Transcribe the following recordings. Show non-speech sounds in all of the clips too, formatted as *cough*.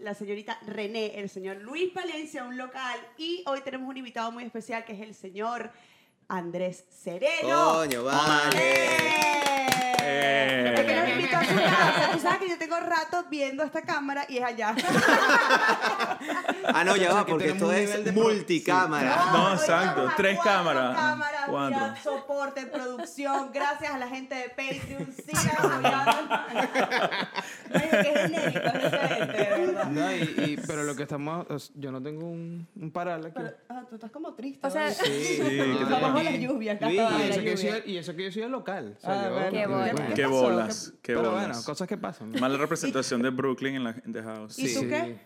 La señorita René, el señor Luis Palencia, un local. Y hoy tenemos un invitado muy especial que es el señor Andrés Sereno. Coño, vale. ¡Eh! Es que nos invitó a su casa. Tú sabes que yo tengo rato viendo esta cámara y es allá. Ah, no, ya va, que porque esto es de multicámara. No, hoy exacto. Tres cámaras. cámaras, Cuatro. mira, soporte, producción. Gracias a la gente de Patreon. Sigan. Oye, qué genérico es esa gente, de verdad. No, y, y- pero lo que estamos. Yo no tengo un, un paral aquí. Pero, ah, tú estás como triste. O sea. Sí, Sí, no, ¿qué Está bajo la y- lluvia, acá Luis, está bajo y, la eso que yo lluvia. soy, y eso que yo soy el local. O sea, Ah, yo-. Qué bolas. ¿Qué bolas, qué Pero bolas. bueno, cosas que pasan. Mala representación de Brooklyn en la in the house. ¿Y Sí. tú Sí. qué?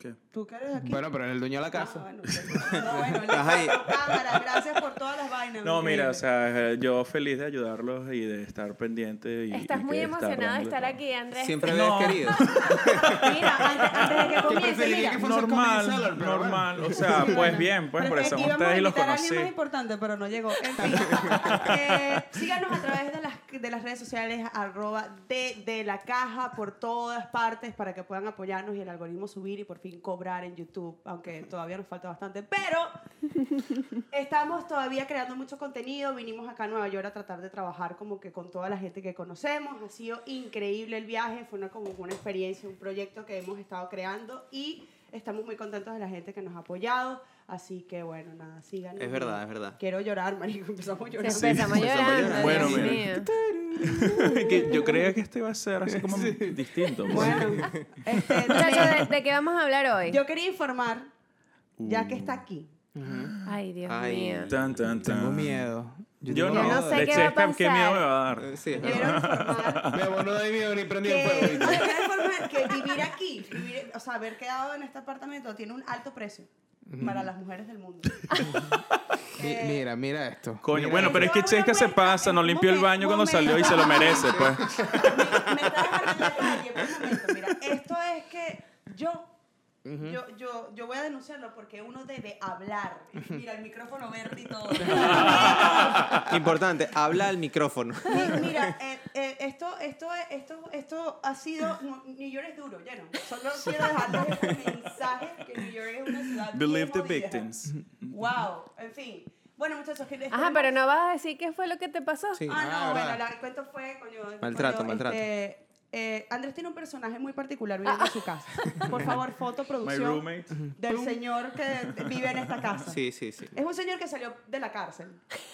¿Qué? ¿Tú qué eres aquí? Bueno, pero en el dueño de la Ah, casa. bueno, ok. no, bueno, le paso cámara. Gracias por todas las vainas. No, mira, o sea, eh, yo feliz de ayudarlos y de estar pendiente. Y, Estás y muy emocionado de estar aquí, Andrés. Siempre me No. habías querido. *laughs* Mira, antes, antes de que comience, mira. que Normal, pero normal. O sea, pues bien, pues Pero por es eso ustedes y los conocí. más importante, pero no llegó. En fin, *laughs* eh, síganos a través de las, de las redes sociales, arroba de, de la caja, por todas partes, para que puedan apoyarnos y el algoritmo subir y por fin cobrar en YouTube, aunque todavía nos falta bastante. Pero estamos todavía creando mucho contenido. Vinimos acá a Nueva York a tratar de trabajar como que con toda la gente que conocemos. Ha sido increíble el viaje, fue una, como una experiencia, un proyecto que hemos estado creando y estamos muy contentos de la gente que nos ha apoyado. Así que bueno, nada, síganos. Es verdad, es verdad. Quiero llorar, marico, empezamos a llorar. Sí, empezamos empezamos a llorando. llorar. Bueno, mira. mío. *laughs* que yo creía que este iba a ser así como distinto. pues. Bueno, *laughs* este, *laughs* ¿de, de qué vamos a hablar hoy? yo quería informar, ya que está aquí, Ay, Dios Ay. mío. Tan, tan, tan. Tengo miedo. Yo no, Yo no sé de qué va a esta- ¿Qué pasar. miedo me va a dar? Eh, Sí, es quiero verdad. informar Bebo, no hay miedo ni prendí que, el fuego. *laughs* que vivir aquí, vivir- o sea, haber quedado en este apartamento tiene un alto precio para las mujeres del mundo. *laughs* Eh, Mira, mira esto. Coño, Mira bueno, esto. pero es que Chesca se pasa, no limpió el momento, baño cuando momento. salió y se lo merece, *laughs* pues. me, me está dejando en la calle, por un momento. Mira, esto es que yo, yo, yo, yo voy a denunciarlo porque uno debe hablar. Mira, el micrófono verde y todo. *laughs* Importante, habla al micrófono. Mi- Mira, eh, eh, esto, esto, es- esto, esto ha sido. New York es duro, ya no. Solo quiero dejarles este mensaje que New York es una ciudad. Believe the victims. Wow, en fin. Bueno, muchachos, que Ajá, pero no vas a decir qué fue lo que te pasó. Sí. Ah, no, Ah, bueno, la- el cuento fue, coño. Maltrato, coño, maltrato. este, eh, Andrés tiene un personaje muy particular viviendo en su casa. Por favor, *laughs* foto, My producción roommate. del señor que vive en esta casa. Sí, sí, sí. Es un señor que salió de la cárcel.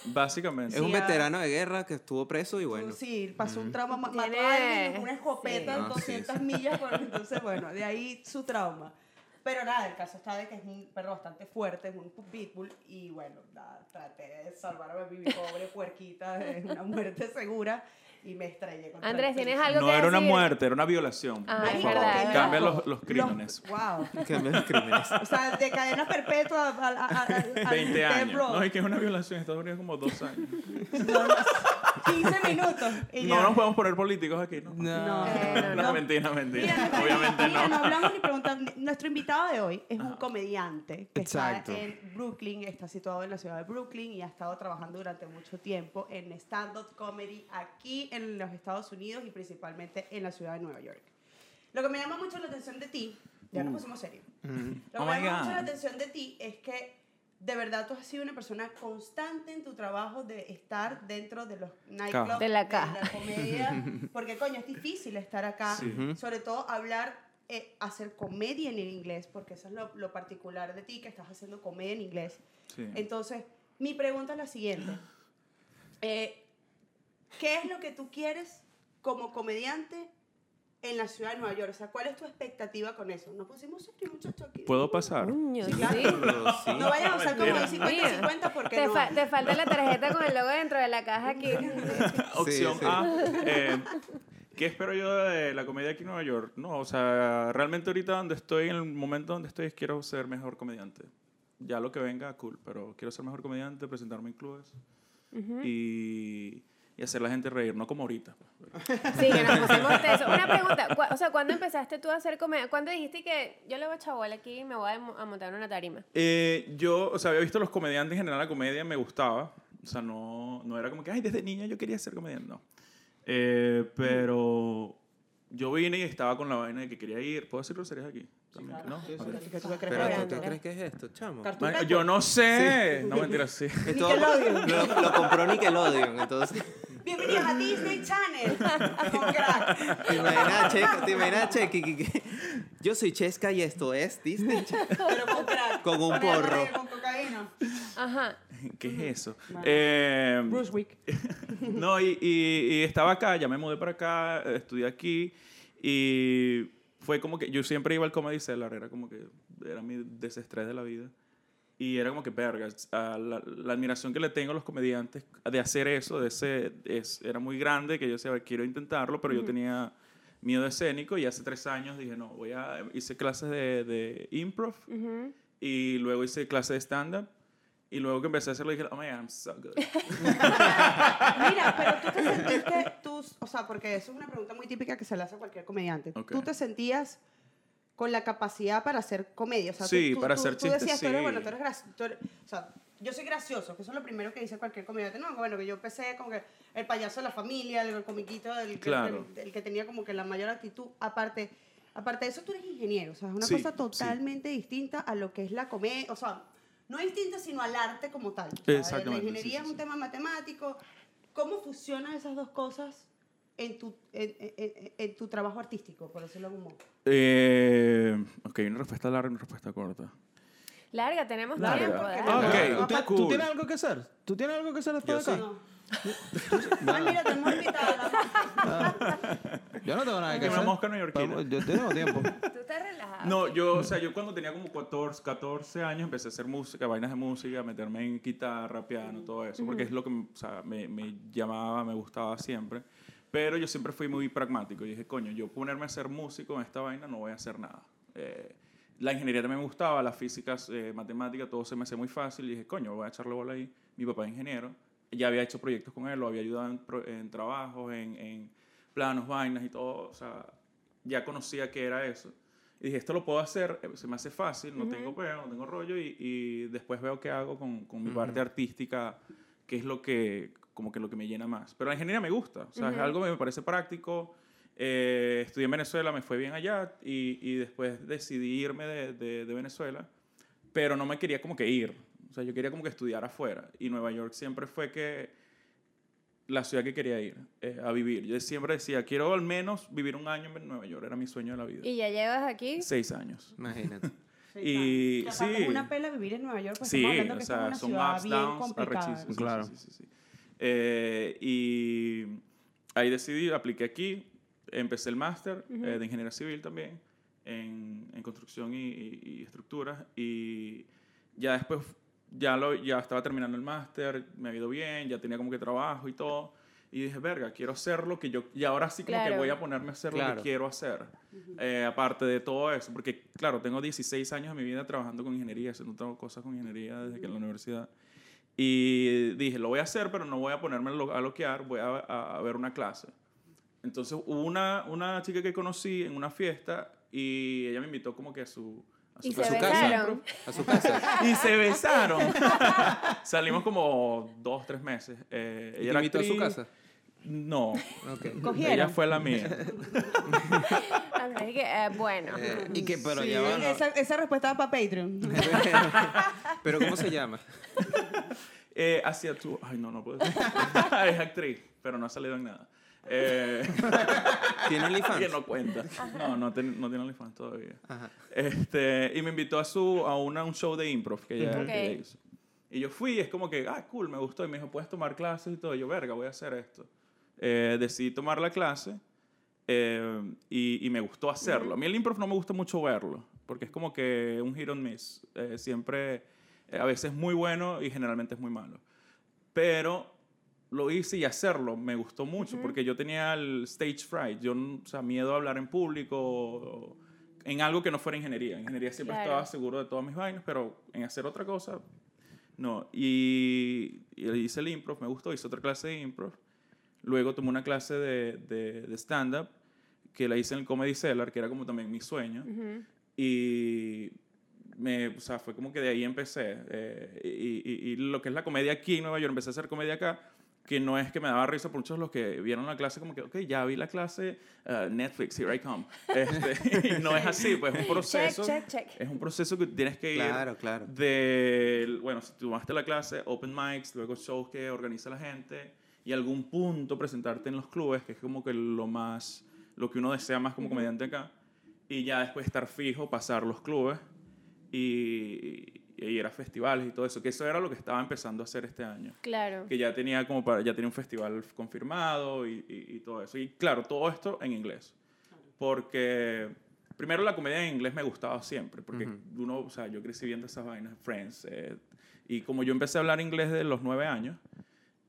Básicamente. Es un Sí, ah. veterano de guerra que estuvo preso y bueno. Sí, pasó un trauma, ma- mató Tiene- a alguien con una escopeta Sí. en Ah, sí, 200 sí. millas. por- entonces, bueno, de ahí su trauma. Pero nada, el caso está de que es un perro bastante fuerte, es un pitbull. Y bueno, nada, traté de salvar a mi pobre puerquita de una muerte segura y me estrellé contra Andrés, el ¿tienes piso. algo No que era una muerte, era una violación. Ah, por es favor. verdad. Cambia los, los crímenes. wow. *laughs* Cambia los crímenes. O sea, de cadena perpetua a, a, a, a- al 20 años. templo. No, es que es una violación en Estados Unidos como dos años. *laughs* 15 minutos. Y No ya. nos podemos poner políticos aquí, ¿no? No. Eh, No, no. mentira, Mira, mentira. nuestro- Obviamente mira, no no. hablamos ni preguntamos. Nuestro invitado de hoy es un comediante que Exacto. está en Brooklyn, está situado en la ciudad de Brooklyn y ha estado trabajando durante mucho tiempo en stand-up comedy aquí en los Estados Unidos y principalmente en la ciudad de Nueva York. Lo que me llama mucho la atención de ti, ya nos pusimos serios. Lo que Oh me llama mucho la atención de ti es que de verdad tú has sido una persona constante en tu trabajo de estar dentro de los nightclubs, De la caja. la comedia, *laughs* porque coño, es difícil estar acá, Sí. sobre todo hablar, eh, hacer comedia en el inglés, porque eso es lo, lo particular de ti, que estás haciendo comedia en inglés. Sí. Entonces, mi pregunta es la siguiente. Eh, ¿Qué es lo que tú quieres como comediante en la ciudad de Nueva York? O sea, ¿cuál es tu expectativa con eso? Nos pusimos serios, muchachos, aquí. ¿Puedo pasar? Sí, claro. Sí. No vayan a usar como Mentira. 50-50 porque Te, no. fa- te falta la tarjeta con el logo dentro de la caja aquí. *laughs* Opción sí. A. eh, ¿Qué espero yo de la comedia aquí en Nueva York? No, o sea, realmente ahorita donde estoy, en el momento donde estoy, quiero ser mejor comediante. Ya lo que venga, cool, pero quiero ser mejor comediante, presentarme en clubes. y, y hacer a la gente reír, no como ahorita. pues. *laughs* Sí, que nos pusimos. Una pregunta, o sea, ¿cuándo empezaste tú a hacer comedia? ¿Cuándo dijiste que yo le voy a chaval aquí y me voy a, mo- a montar en una tarima? Eh, yo, o sea, había visto los comediantes en general, la comedia me gustaba. O sea, no, no era como que, ay, desde niña yo quería ser comediante, no. Eh, pero yo vine y estaba con la vaina de que quería ir. ¿Puedo decir groserías aquí? También, ¿no? Ok. ¿Qué tú qué crees Pero que ¿tú crees que es esto, chamo? Yo no sé. No, mentira, sí. Esto *laughs* Nickelodeon. lo, lo compró Nickelodeon, entonces. Bienvenidos a Disney Channel. *laughs* Con crack. ¿Te imaginas, Checa? ¿Te imaginas, Checa? que- que- Yo soy Chesca y esto es Disney Channel. Pero con crack. Con un porro. Con cocaína. Ajá. ¿Qué es eso? Eh, Bruce Wick. *laughs* no, y, y- y estaba acá, ya me mudé para acá, estudié aquí y fue como que yo siempre iba al Comedy Cellar, era como que era mi desestrés de la vida. Y era como que, verga, la, la admiración que le tengo a los comediantes de hacer eso, de ese, es, era muy grande, que yo decía, quiero intentarlo, pero yo tenía miedo escénico y hace tres años dije, no, voy a, hice clases de, de improv Ujú. y luego hice clases de stand-up y luego que empecé a hacerlo dije, oh my God, I'm so good. *laughs* Mira, pero tú te *laughs* sentiste, tú, o sea, porque eso es una pregunta muy típica que se le hace a cualquier comediante. Ok. ¿Tú te sentías con la capacidad para hacer comedia? O sea, tú- Sí, tú, para tú- hacer tú chistes, decías, tú eres, sí. bueno, tú eres gracioso. O sea, yo soy gracioso, que eso es lo primero que dice cualquier comediante. No, bueno, que yo empecé como que el payaso de la familia, el, comiquito, el, que- Claro. el, el que tenía como que la mayor actitud. Aparte, aparte de eso, tú eres ingeniero. O sea, es una Sí, cosa sí. totalmente distinta a lo que es la comedia. O sea, no distinta, sino al arte como tal. O sea, Exactamente, La sí, ingeniería sí, es un sí. tema matemático. ¿Cómo fusionan esas dos cosas en tu, en, en- en- tu trabajo artístico, por decirlo de algún modo? Eh, ok, una respuesta larga y una respuesta corta. Larga, tenemos Larga. tiempo. Ok. dale. Ok, ¿Tú, cool. ¿Tú tienes algo que hacer? ¿Tú tienes algo que hacer después Yo de acá? No. Mira, tenemos invitada. Yo no tengo nada que hacer. mosca neoyorquina. Vamos, Yo tengo tiempo. Tú estás relajado. No, yo, o sea, yo cuando tenía como 14, 14 años empecé a hacer música, vainas de música, meterme en guitarra, piano, todo eso, porque es lo que o sea, me, me llamaba, me gustaba siempre. Pero yo siempre fui muy pragmático y dije, coño, yo ponerme a ser músico en esta vaina no voy a hacer nada. Eh, la ingeniería también me gustaba, las físicas, eh, matemáticas, todo se me hacía muy fácil y dije, coño, voy a echarle bola ahí. Mi papá es ingeniero, ya había hecho proyectos con él, lo había ayudado en, en trabajos, en, en planos, vainas y todo, o sea, ya conocía que era eso. Y dije, esto lo puedo hacer, eh, se me hace fácil, no tengo peo, no tengo rollo, y, y después veo qué hago con, con mi parte artística, que es lo que, como que lo que me llena más. Pero la ingeniería me gusta, o sea, es algo que me parece práctico. Eh, estudié en Venezuela, me fue bien allá, y, y después decidí irme de, de, de Venezuela, pero no me quería como que ir. O sea, yo quería como que estudiar afuera. Y Nueva York siempre fue que la ciudad que quería ir eh, a vivir. Yo siempre decía, quiero al menos vivir un año en Nueva York. Era mi sueño de la vida. ¿Y ya llevas aquí? Seis años. Imagínate. *laughs* Y Que aparte sí. Es una pela vivir en Nueva York, pues Sí, estamos hablando o que sea, es son una ups, ciudad bien downs, Claro. Sí, sí, sí, sí. Eh, y ahí decidí, apliqué aquí, empecé el máster eh, de ingeniería civil también, en, en construcción y, y- y estructuras. Y ya después, ya, lo, ya estaba terminando el máster, me ha ido bien, ya tenía como que trabajo y todo. Y dije, verga, quiero hacer lo que yo... Y ahora sí como que Claro. voy a ponerme a hacer lo Claro. que quiero hacer. Eh, aparte de todo eso, porque claro, tengo 16 años de mi vida trabajando con ingeniería, haciendo todo cosas con ingeniería desde que en la universidad. Y dije, lo voy a hacer, pero no voy a ponerme a lo- a loquear, voy a, a- a ver una clase. Entonces hubo una, una chica que conocí en una fiesta y ella me invitó como que a su, a ¿Y su, se su casa. A su casa. *laughs* Y se besaron. *laughs* Salimos como dos, tres meses. Eh, ¿Y ella te era invitó a su actriz. casa? No, Ok. ¿Cogieron? ella fue la mía. *laughs* *laughs* Que, eh, bueno. Y que, pero Sí, ya va. ¿no? esa, esa respuesta va para Patreon. *laughs* Pero ¿cómo se llama? *laughs* Eh, hacia tu... Ay, no, no puedo decir. es actriz, pero no ha salido en nada. Eh, ¿Tiene que OnlyFans? no cuenta. No, no, ten- no tiene OnlyFans todavía. Ajá. Este, y me invitó a, su, a una, un show de improv que ella, Ok. que ella hizo. Y yo fui, es como que, ah, cool, me gustó. Y me dijo, puedes tomar clases y todo. Y yo, verga, voy a hacer esto. Eh, decidí tomar la clase eh, y, y me gustó hacerlo. A mí el improv no me gusta mucho verlo, porque es como que un hit and miss. Eh, siempre, eh, a veces es muy bueno y generalmente es muy malo. Pero lo hice y hacerlo me gustó mucho, porque yo tenía el stage fright, yo, o sea, miedo a hablar en público, o en algo que no fuera ingeniería. En ingeniería siempre Claro. estaba seguro de todas mis vainas, pero en hacer otra cosa, no. Y, y hice el improv, me gustó, hice otra clase de improv. Luego tomé una clase de, de, de stand-up que la hice en el Comedy Cellar, que era como también mi sueño. Y me, o sea, fue como que de ahí empecé. eh, y, y- y lo que es la comedia aquí en Nueva York, empecé a hacer comedia acá, que no es que me daba risa por muchos los que vieron la clase, como que, ok, ya vi la clase, uh, Netflix, here I come. *laughs* Este, y no es así, pues es un proceso. check, check. Es un proceso que tienes que ir Claro, claro. de, bueno, si tomaste la clase, open mics, luego shows que organiza la gente y algún punto presentarte en los clubes, que es como que lo más, lo que uno desea más como comediante acá, y ya después estar fijo, pasar los clubes y, y ir a festivales y todo eso, que eso era lo que estaba empezando a hacer este año. Claro. Que ya tenía como para, ya tenía un festival confirmado y, y- y todo eso. Y claro, todo esto en inglés. Porque primero la comedia en inglés me gustaba siempre, porque uno, o sea, yo crecí viendo esas vainas, Friends, eh, y como yo empecé a hablar inglés de los nueve años,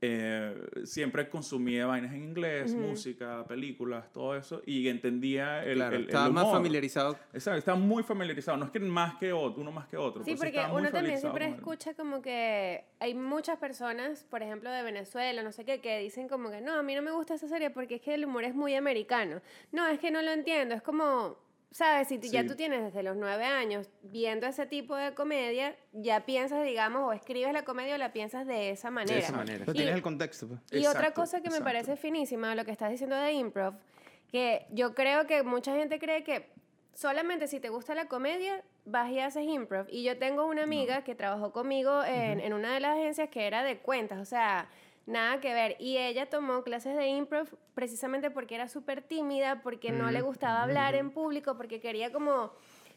eh, siempre consumía vainas en inglés, música, películas, todo eso, y entendía el, Claro, el, el estaba más humor. familiarizado. Exacto, estaba muy familiarizado. No es que más que otro, uno más que otro. Sí, pero porque uno también siempre escucha como que hay muchas personas, por ejemplo, de Venezuela, no sé qué, que dicen como que no, a mí no me gusta esa serie porque es que el humor es muy americano. No, es que no lo entiendo, es como, ¿sabes? Si ya Sí. tú tienes desde los nueve años viendo ese tipo de comedia, ya piensas, digamos, o escribes la comedia o la piensas de esa manera. esa manera. Pero Y- tienes el contexto, pues. y otra cosa que me parece finísima de lo que estás diciendo de improv, que yo creo que mucha gente cree que solamente si te gusta la comedia vas y haces improv. Y yo tengo una amiga que trabajó conmigo en, en una de las agencias que era de cuentas, o sea, nada que ver. Y ella tomó clases de improv precisamente porque era súper tímida, porque no le gustaba hablar en público, porque quería como...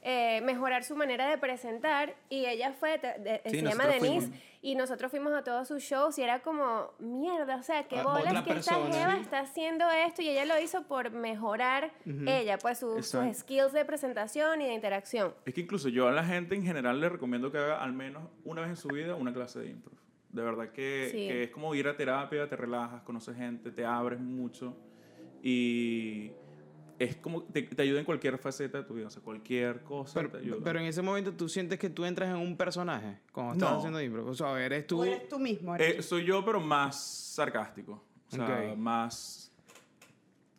eh, mejorar su manera de presentar y ella fue, de- Sí, se llama Denise fuimos. y nosotros fuimos a todos sus shows y era como, mierda, o sea, qué Ah, bolas que esta jeva está haciendo esto y ella lo hizo por mejorar ella, pues su- sus skills de presentación y de interacción. Es que incluso yo a la gente en general le recomiendo que haga al menos una vez en su vida una clase de improv. De verdad que, Sí. que es como ir a terapia, te relajas, conoces gente, te abres mucho y es como te, te ayuda en cualquier faceta de tu vida, o sea, cualquier cosa Pero, te ayuda. pero en ese momento tú sientes que tú entras en un personaje cuando estás No. haciendo impro. O sea, eres tú. Tú eres tú mismo. eres Eh, soy yo, pero más sarcástico, o sea, Ok. más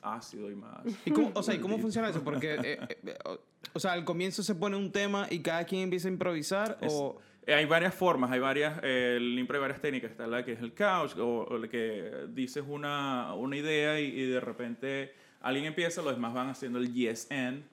ácido y más... ¿Y cómo, o sea, ¿y cómo funciona eso? Porque, eh, eh, eh, o, o sea, al comienzo se pone un tema y cada quien empieza a improvisar Es- o... eh, hay varias formas, hay varias, eh, el impro hay varias técnicas. Está la que es el couch, o, o la que dices una, una idea y, y de repente alguien empieza, los demás van haciendo el yes and.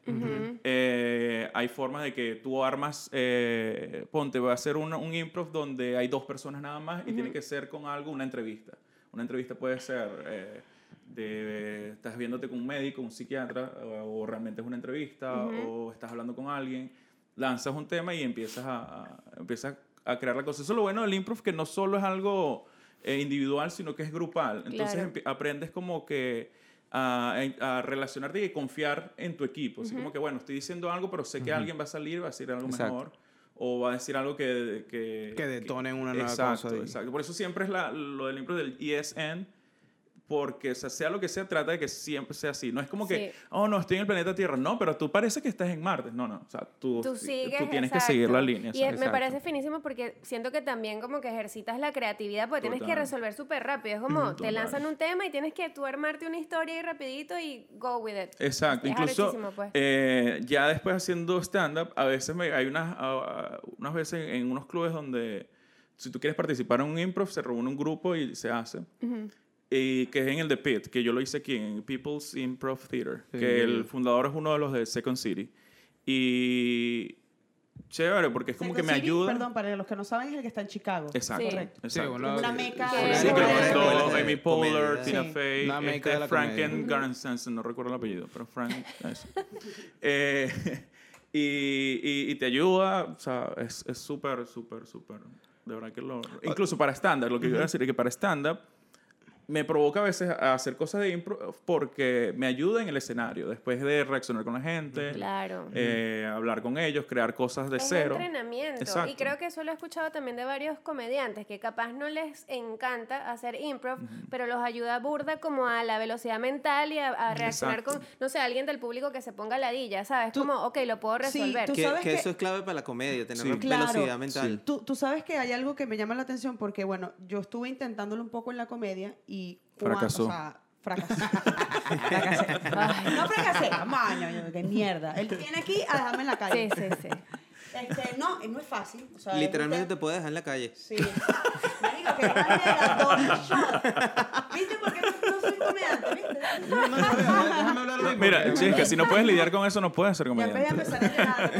Eh, hay formas de que tú armas, eh, ponte, voy a hacer un, un improv donde hay dos personas nada más y tiene que ser con algo, una entrevista. Una entrevista puede ser... eh, de, estás viéndote con un médico, un psiquiatra, o, o realmente es una entrevista, o estás hablando con alguien, lanzas un tema y empiezas a, a- empiezas a crear la cosa. Eso es lo bueno del improv, que no solo es algo eh, individual, sino que es grupal. Entonces Claro. aprendes como que a, a relacionarte y confiar en tu equipo. Así como que, bueno, estoy diciendo algo, pero sé que alguien va a salir, va a decir algo Exacto. mejor. O va a decir algo que... Que, Que detone una nueva exacto, cosa ahí. Exacto. Por eso siempre es la, lo del improv del ESN, porque o sea, sea lo que sea, trata de que siempre sea así. No es como que, Sí. oh, no, estoy en el planeta Tierra. No, pero tú parece que estás en Marte. No, no. O sea, tú, Tú sigues, tú tienes que seguir exacto. la línea. Y es- exacto. me parece finísimo porque siento que también como que ejercitas la creatividad porque tienes que Total. resolver súper rápido. Es como te Total. lanzan un tema y tienes que tú armarte una historia ahí rapidito y go with it. Exacto, Es incluso pues. eh, ya después haciendo stand-up, a veces me, hay unas, unas veces en unos clubes donde si tú quieres participar en un improv, se reúne un grupo y se hace. Y que es en el The Pit, que yo lo hice aquí, en People's Improv Theater, que el fundador es uno de los de Second City. Y chévere, porque es como Second que me City, ayuda. Perdón, para los que no saben, es el que está en Chicago. Exacto, Sí. Correcto. Sí, bueno, Una meca. Sí, de- Sí, que de Amy comedia. Poehler, Tina Sí. Fey, este, de Franken. Garnsensen, no recuerdo el apellido, pero Frank. *laughs* Eh, y, y, y te ayuda, o sea, es es súper, súper, súper, de verdad que lo... Incluso para stand-up, lo que quiero decir es que para stand-up me provoca a veces a hacer cosas de impro porque me ayuda en el escenario, después de reaccionar con la gente, Claro. eh, hablar con ellos, crear cosas de es cero. entrenamiento. Y Exacto. creo que eso lo he escuchado también de varios comediantes, que capaz no les encanta hacer improv, pero los ayuda burda como a la velocidad mental y a, a reaccionar Exacto. con, no sé, alguien del público que se ponga ladilla, ¿sabes? como, ok, lo puedo Sí, resolver. tú Que, sabes que que- eso es clave para la comedia, tener Sí. Claro. velocidad mental. Tú, tú sabes que hay algo que me llama la atención porque, bueno, yo estuve intentándolo un poco en la comedia y cua- Fracasó. O sea, *laughs* fracasé. fracasé. No fracasé. Maño, qué mierda. Él viene aquí a dejarme en la Sí, calle. sí, sí. Este, no, no es fácil. O sea, Literalmente te un puedes dejar en la calle. Sí. Marico, que. ¿Viste por qué no, no soy comediante? ¿Viste? No, no, no, déjame hablar *laughs* mí Mira, que si no puedes lidiar con eso, no puedes ser Ya voy a comediante. empezar a llorar.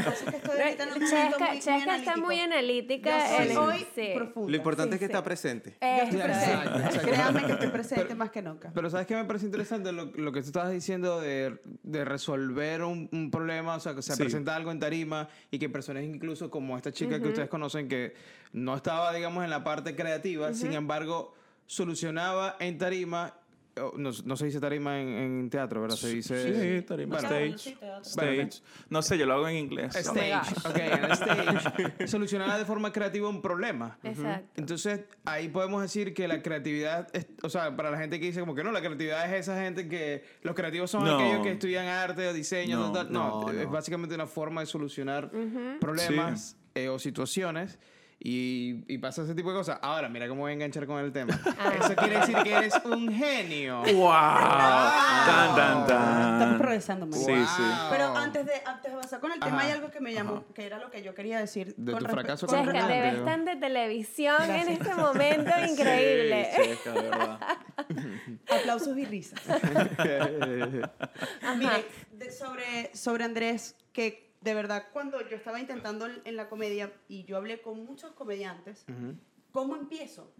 Chesca, Chesca está muy analítica. Yo soy sí. profunda. Lo importante Sí, es que sí. está presente. Estoy Eh, presente. Exacto. Créanme que estoy presente más que nunca. Pero ¿sabes qué me parece interesante? Lo, lo que tú estabas diciendo de, de resolver un, un problema, o sea, que se Sí. presenta algo en tarima y que personas incluso como esta chica que ustedes conocen que no estaba, digamos, en la parte creativa, sin embargo, solucionaba en tarima, o no, no se dice tarima en, en teatro, ¿verdad? Se dice... Sí, tarima, Bueno, stage. sí. Stage. No sé, yo lo hago en inglés. Oh Stage, gosh. ok, en el stage, solucionaba de forma creativa un problema. Exacto. Entonces, ahí podemos decir que la creatividad, es- o sea, para la gente que dice como que no, la creatividad es esa gente que los creativos son No. aquellos que estudian arte o diseño, No, tal, tal. No, no, es básicamente una forma de solucionar problemas eh, o situaciones. Y, y pasa ese tipo de cosas. Ahora, mira cómo voy a enganchar con el tema. Ah. Eso quiere decir que eres un genio. *laughs* ¡Wow! Tan, tan, tan. Estamos progresando, María. Sí, sí. Wow. Pero antes de, antes de avanzar con el tema, Ajá. hay algo que me llamó, que era lo que yo quería decir. De con tu fracaso con te ves tan de televisión en Gracias. este momento *laughs* increíble. Sí, Chesca, de verdad. *laughs* Aplausos y risas. Mire, de- sobre, sobre Andrés, que de verdad cuando yo estaba intentando en la comedia y yo hablé con muchos comediantes, ¿cómo empiezo?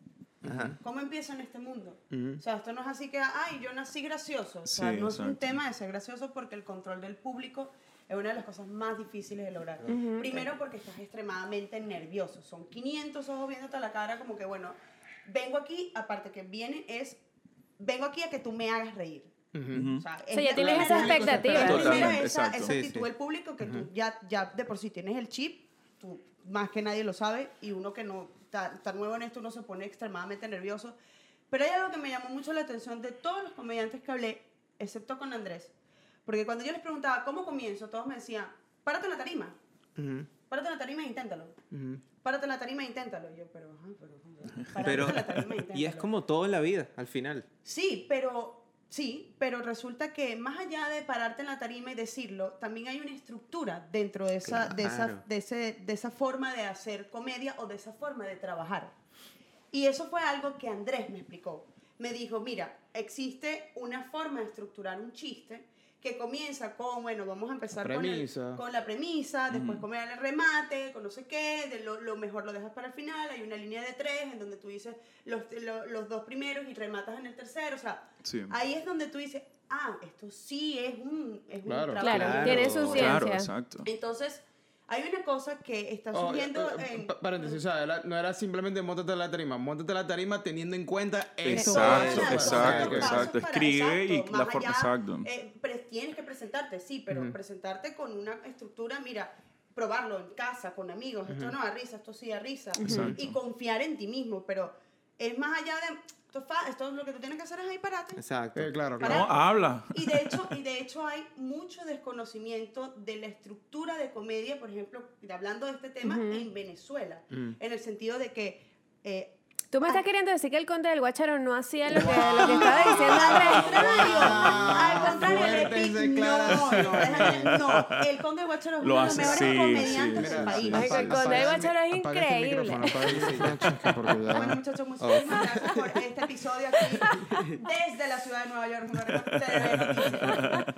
Ajá. ¿Cómo empiezo en este mundo? O sea, esto no es así que, ay, yo nací gracioso. O sea, Sí, no es un exacto. tema de ser gracioso porque el control del público es una de las cosas más difíciles de lograr. Primero porque estás extremadamente nervioso. Son 500 ojos viéndote a la cara como que, bueno, vengo aquí, aparte que viene es, vengo aquí a que tú me hagas reír. O sea, O sea, ya es- tienes esa expectativa. Totalmente, esa, exacto. esa Sí, actitud sí. del público que tú ya, ya de por sí tienes el chip, tú más que nadie lo sabe, y uno que no está, está nuevo en esto, uno se pone extremadamente nervioso. Pero hay algo que me llamó mucho la atención de todos los comediantes que hablé, excepto con Andrés. Porque cuando yo les preguntaba, ¿cómo comienzo? Todos me decían, párate en la tarima. Ujú, Párate en la tarima e inténtalo. ujú. Párate en la tarima e inténtalo. Y yo, pero, ajá, pero, párate Pero, en la tarima e inténtalo. y es como todo en la vida, al final. Sí, pero sí, pero resulta que más allá de pararte en la tarima y decirlo, también hay una estructura dentro de esa, de esa, Claro. de ese, de esa forma de hacer comedia o de esa forma de trabajar. Y eso fue algo que Andrés me explicó. Me dijo, mira, existe una forma de estructurar un chiste que comienza con, bueno, vamos a empezar con, el- con la premisa, después con el remate, con no sé qué, de lo, lo mejor lo dejas para el final, hay una línea de tres en donde tú dices los, lo- los dos primeros y rematas en el tercero, o sea, Sí. ahí es donde tú dices, ah, esto sí es un, es un Claro. trabajo. Claro, Claro, tiene su ciencia. Claro, exacto. Entonces, hay una cosa que está Oh, surgiendo eh, en... pa- paréntesis, o sea, no era simplemente montate la tarima, montate la tarima teniendo en cuenta eso. Exacto, Exacto, exacto, Escribe y la forma, exacto. eh, pre- tienes que presentarte, sí, pero presentarte con una estructura, mira, probarlo en casa, con amigos, esto no da risa, esto sí da risa, Exacto. y confiar en ti mismo, pero es más allá de, esto, esto es lo que tú tienes que hacer es ahí parate. Exacto. Eh, claro, claro. No, habla. Y de hecho, y de hecho hay mucho desconocimiento de la estructura de comedia, por ejemplo, hablando de este tema, en Venezuela, en el sentido de que eh, Tú me estás queriendo decir que el conde del Guacharo no hacía lo que, lo que *laughs* estaba diciendo Andrés. contrario, al contrario, el Fuertes epi- no, no, no, el Conde de Guacharo es Lo uno de los hace, mejores sí, comediantes sí, del sí, país. sí. Ay, el conde del Guacharo es este increíble. ya- *laughs* Bueno, muchachos, muchísimas gracias por este episodio aquí desde la ciudad de Nueva York.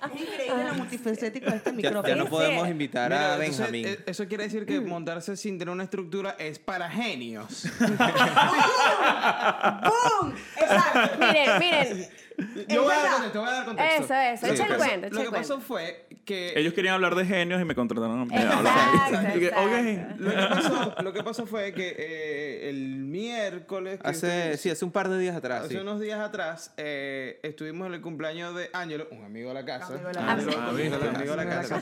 Es increíble lo multifacético de este Ya, micrófono. ya no Sí. podemos invitar a entonces, Benjamín. eh, eso quiere decir que montarse sin tener una estructura es para genios. *laughs* ¡Boom! Exacto. Miren, miren. Yo voy a dar contexto, voy a dar contexto. Eso, eso, Lo echa el cuento, echa Lo que pasó fue que Ellos querían hablar de genios y me contrataron a mí. Exacto, exacto. Lo que pasó, lo que pasó fue que eh, el miércoles. que hace, estuvimos- sí, hace un par de días atrás. hace sí. unos días atrás eh, estuvimos en el cumpleaños de Ángelo, un amigo de la casa. Amigo de la casa. amigo de la- casa.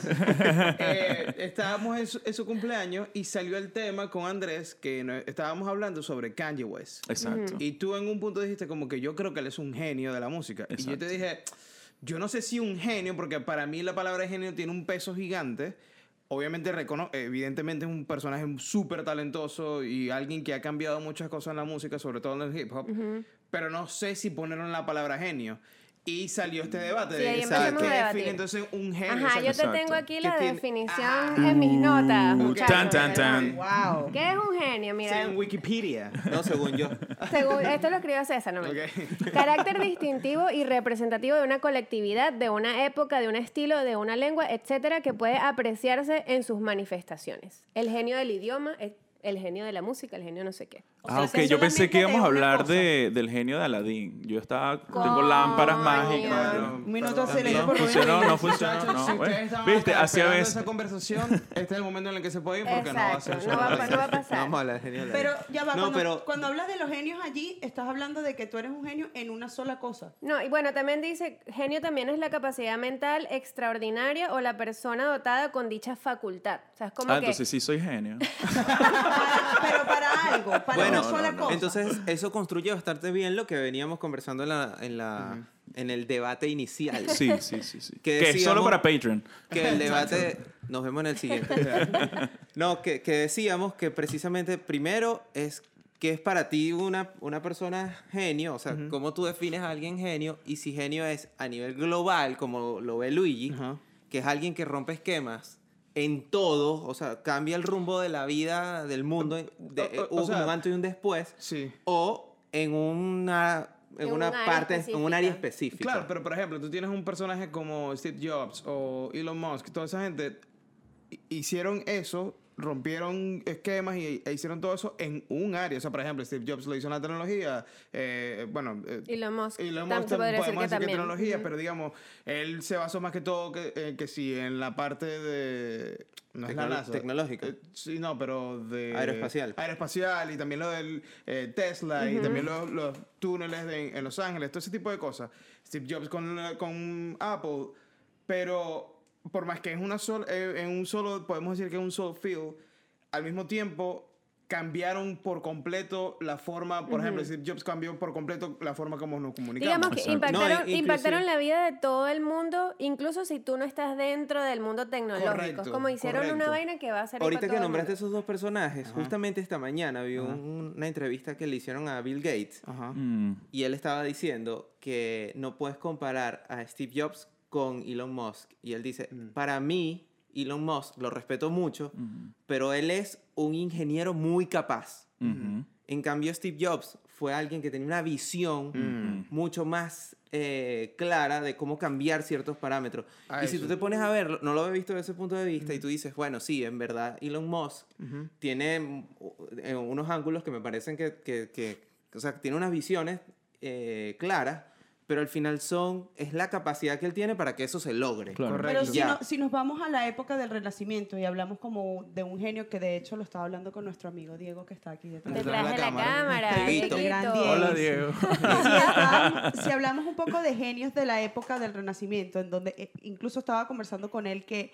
Eh, estábamos en su, en su cumpleaños y salió el tema con Andrés que no- estábamos hablando sobre Kanye West. Exacto. Y tú en un punto dijiste como que yo creo que él es un genio de la música. Y yo te Exacto. dije, yo no sé si un genio, porque para mí la palabra genio tiene un peso gigante, obviamente, recono evidentemente es un personaje súper talentoso y alguien que ha cambiado muchas cosas en la música, sobre todo en el hip hop, pero no sé si ponerlo en la palabra genio. Y salió este debate Sí, de ahí ¿qué empezamos a define entonces un genio. Ajá, O sea, yo te exacto. tengo aquí la ¿Qué definición en mis notas, muchachos. Tan, tan, tan. Wow. ¿Qué es un genio? Mira, en Wikipedia. No, según yo. según, esto lo escribió César, no me Ok. Carácter distintivo y representativo de una colectividad, de una época, de un estilo, de una lengua, etcétera, que puede apreciarse en sus manifestaciones. El genio del idioma, el- genio de la música, el genio no sé qué. O Ah, sea, ok. Yo pensé que íbamos a de hablar de, del genio de Aladín. Yo estaba... Tengo Coño. lámparas mágicas. Un minuto aceleré No funcionó, no funcionó. No, Viste, acá así a esperando veces. esa conversación, este es el momento en el que se puede ir porque no va a Exacto, ser no va, no va a No pasar. vamos a hablar genial. Pero ya va, No, cuando, pero- cuando hablas de los genios allí, estás hablando de que tú eres un genio en una sola cosa. No, y bueno, también dice, genio también es la capacidad mental extraordinaria o la persona dotada con dicha facultad. O sea, es como Ah, que... entonces sí soy genio. *laughs* *laughs* Para- pero para algo, para Bueno, una sola no, no. cosa. Entonces, eso construye bastante bien lo que veníamos conversando en, la, en, la, en el debate inicial. Sí, sí, sí. sí. Que Que es solo para Patreon. Que el debate... Nos vemos en el siguiente. *laughs* No, que, que decíamos que precisamente primero es que es para ti una, una persona genio, o sea, cómo tú defines a alguien genio y si genio es a nivel global, como lo ve Luigi, Ajá. que es alguien que rompe esquemas en todo, o sea, cambia el rumbo de la vida, del mundo, de, O- o- o un sea- antes y un después, Sí. o en una, en En una parte, en un área específica. específica. Claro, pero por ejemplo, tú tienes un personaje como Steve Jobs o Elon Musk, toda esa gente hi- hicieron eso, rompieron esquemas y, e hicieron todo eso en un área. O sea, por ejemplo, Steve Jobs lo hizo en la tecnología, eh, bueno... eh, Elon Musk, Elon Musk podría decir podemos que decir que también. tecnología, Ujú. pero digamos, él se basó más que todo que, eh, que sí en la parte de... No es la NASA. tecnológica. Eh, sí, no, pero de... Aeroespacial. Aeroespacial y también lo del eh, Tesla y también los, los túneles de- en Los Ángeles, todo ese tipo de cosas. Steve Jobs con, con Apple, pero por más que es una sola, eh, en un solo, podemos decir que es un solo field, al mismo tiempo cambiaron por completo la forma, por ejemplo, Steve Jobs cambió por completo la forma como nos comunicamos. Digamos que impactaron, No, impactaron la vida de todo el mundo, incluso si tú no estás dentro del mundo tecnológico. Correcto, es como hicieron una correcto. vaina que va a ser Ahorita que nombraste esos dos personajes, justamente esta mañana vi un- una entrevista que le hicieron a Bill Gates Ajá. Mm. y él estaba diciendo que no puedes comparar a Steve Jobs con Elon Musk. Y él dice, para mí, Elon Musk, lo respeto mucho, pero él es un ingeniero muy capaz. En cambio, Steve Jobs fue alguien que tenía una visión mucho más eh, clara de cómo cambiar ciertos parámetros. Ah, y si eso. tú te pones a ver, no lo había visto desde ese punto de vista, y tú dices, bueno, sí, en verdad, Elon Musk tiene mm, eh, unos ángulos que me parecen que, que, que- o sea, tiene unas visiones eh, claras, pero al final son, es la capacidad que él tiene para que eso se logre. Claro. Pero si, no- si nos vamos a la época del Renacimiento y hablamos como de un genio que de hecho lo estaba hablando con nuestro amigo Diego que está aquí detrás. Detrás de la cámara. cámara. Dieguito. Hola, Diego. Si, hablamos, si hablamos un poco de genios de la época del Renacimiento, en donde eh, incluso estaba conversando con él que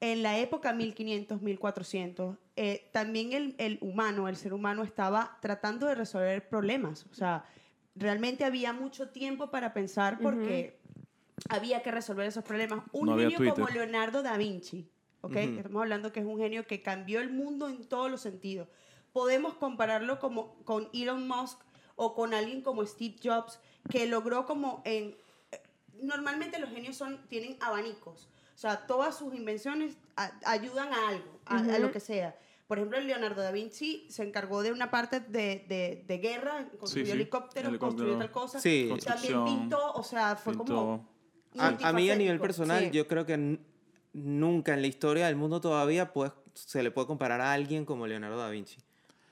en la época 1500, 1400, eh, también el, el humano, el ser humano estaba tratando de resolver problemas. O sea, realmente había mucho tiempo para pensar porque había que resolver esos problemas. Un No genio como. Leonardo da Vinci, ¿ok? Ujú. Estamos hablando que es un genio que cambió el mundo en todos los sentidos. Podemos compararlo como, con Elon Musk o con alguien como Steve Jobs, que logró como en... eh, Normalmente los genios son, tienen abanicos. O sea, todas sus invenciones a- ayudan a algo, a, a lo que sea. Por ejemplo, Leonardo da Vinci se encargó de una parte de, de, de guerra, construyó sí. helicópteros, Helicóptero. construyó tal cosa. Sí. También pintó, o sea, fue como... pintó. A, a mí a nivel personal, Sí. yo creo que nunca en la historia del mundo todavía pues, se le puede comparar a alguien como Leonardo da Vinci.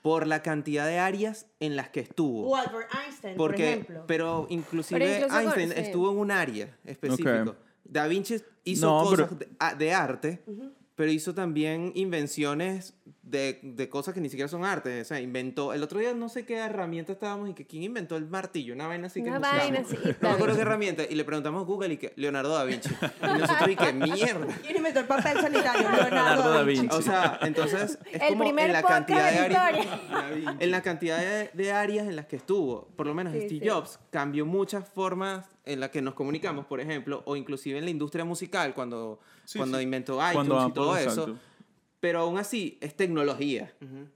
Por la cantidad de áreas en las que estuvo. O Albert Einstein, por Porque, ejemplo. pero inclusive Pero incluso con- Einstein sí. estuvo en un área específico. Ok. Da Vinci hizo No, cosas pero- de, de arte, pero hizo también invenciones de, de cosas que ni siquiera son arte. O sea, inventó. El otro día no sé qué herramienta estábamos y que quién inventó el martillo, una vaina así que Una vaina así, No me acuerdo qué herramienta. Y le preguntamos a Google y que Leonardo da Vinci. Y nosotros y que mierda. ¿Quién inventó el papel sanitario? Leonardo da Vinci. O sea, entonces es El como primer en la cantidad de de áreas, en la cantidad de, de áreas en las que estuvo. Por lo menos Sí, Steve sí. Jobs cambió muchas formas en las que nos comunicamos, por ejemplo, o inclusive en la industria musical cuando, Sí, cuando sí. inventó iTunes Cuando y todo eso. Pero aún así es tecnología,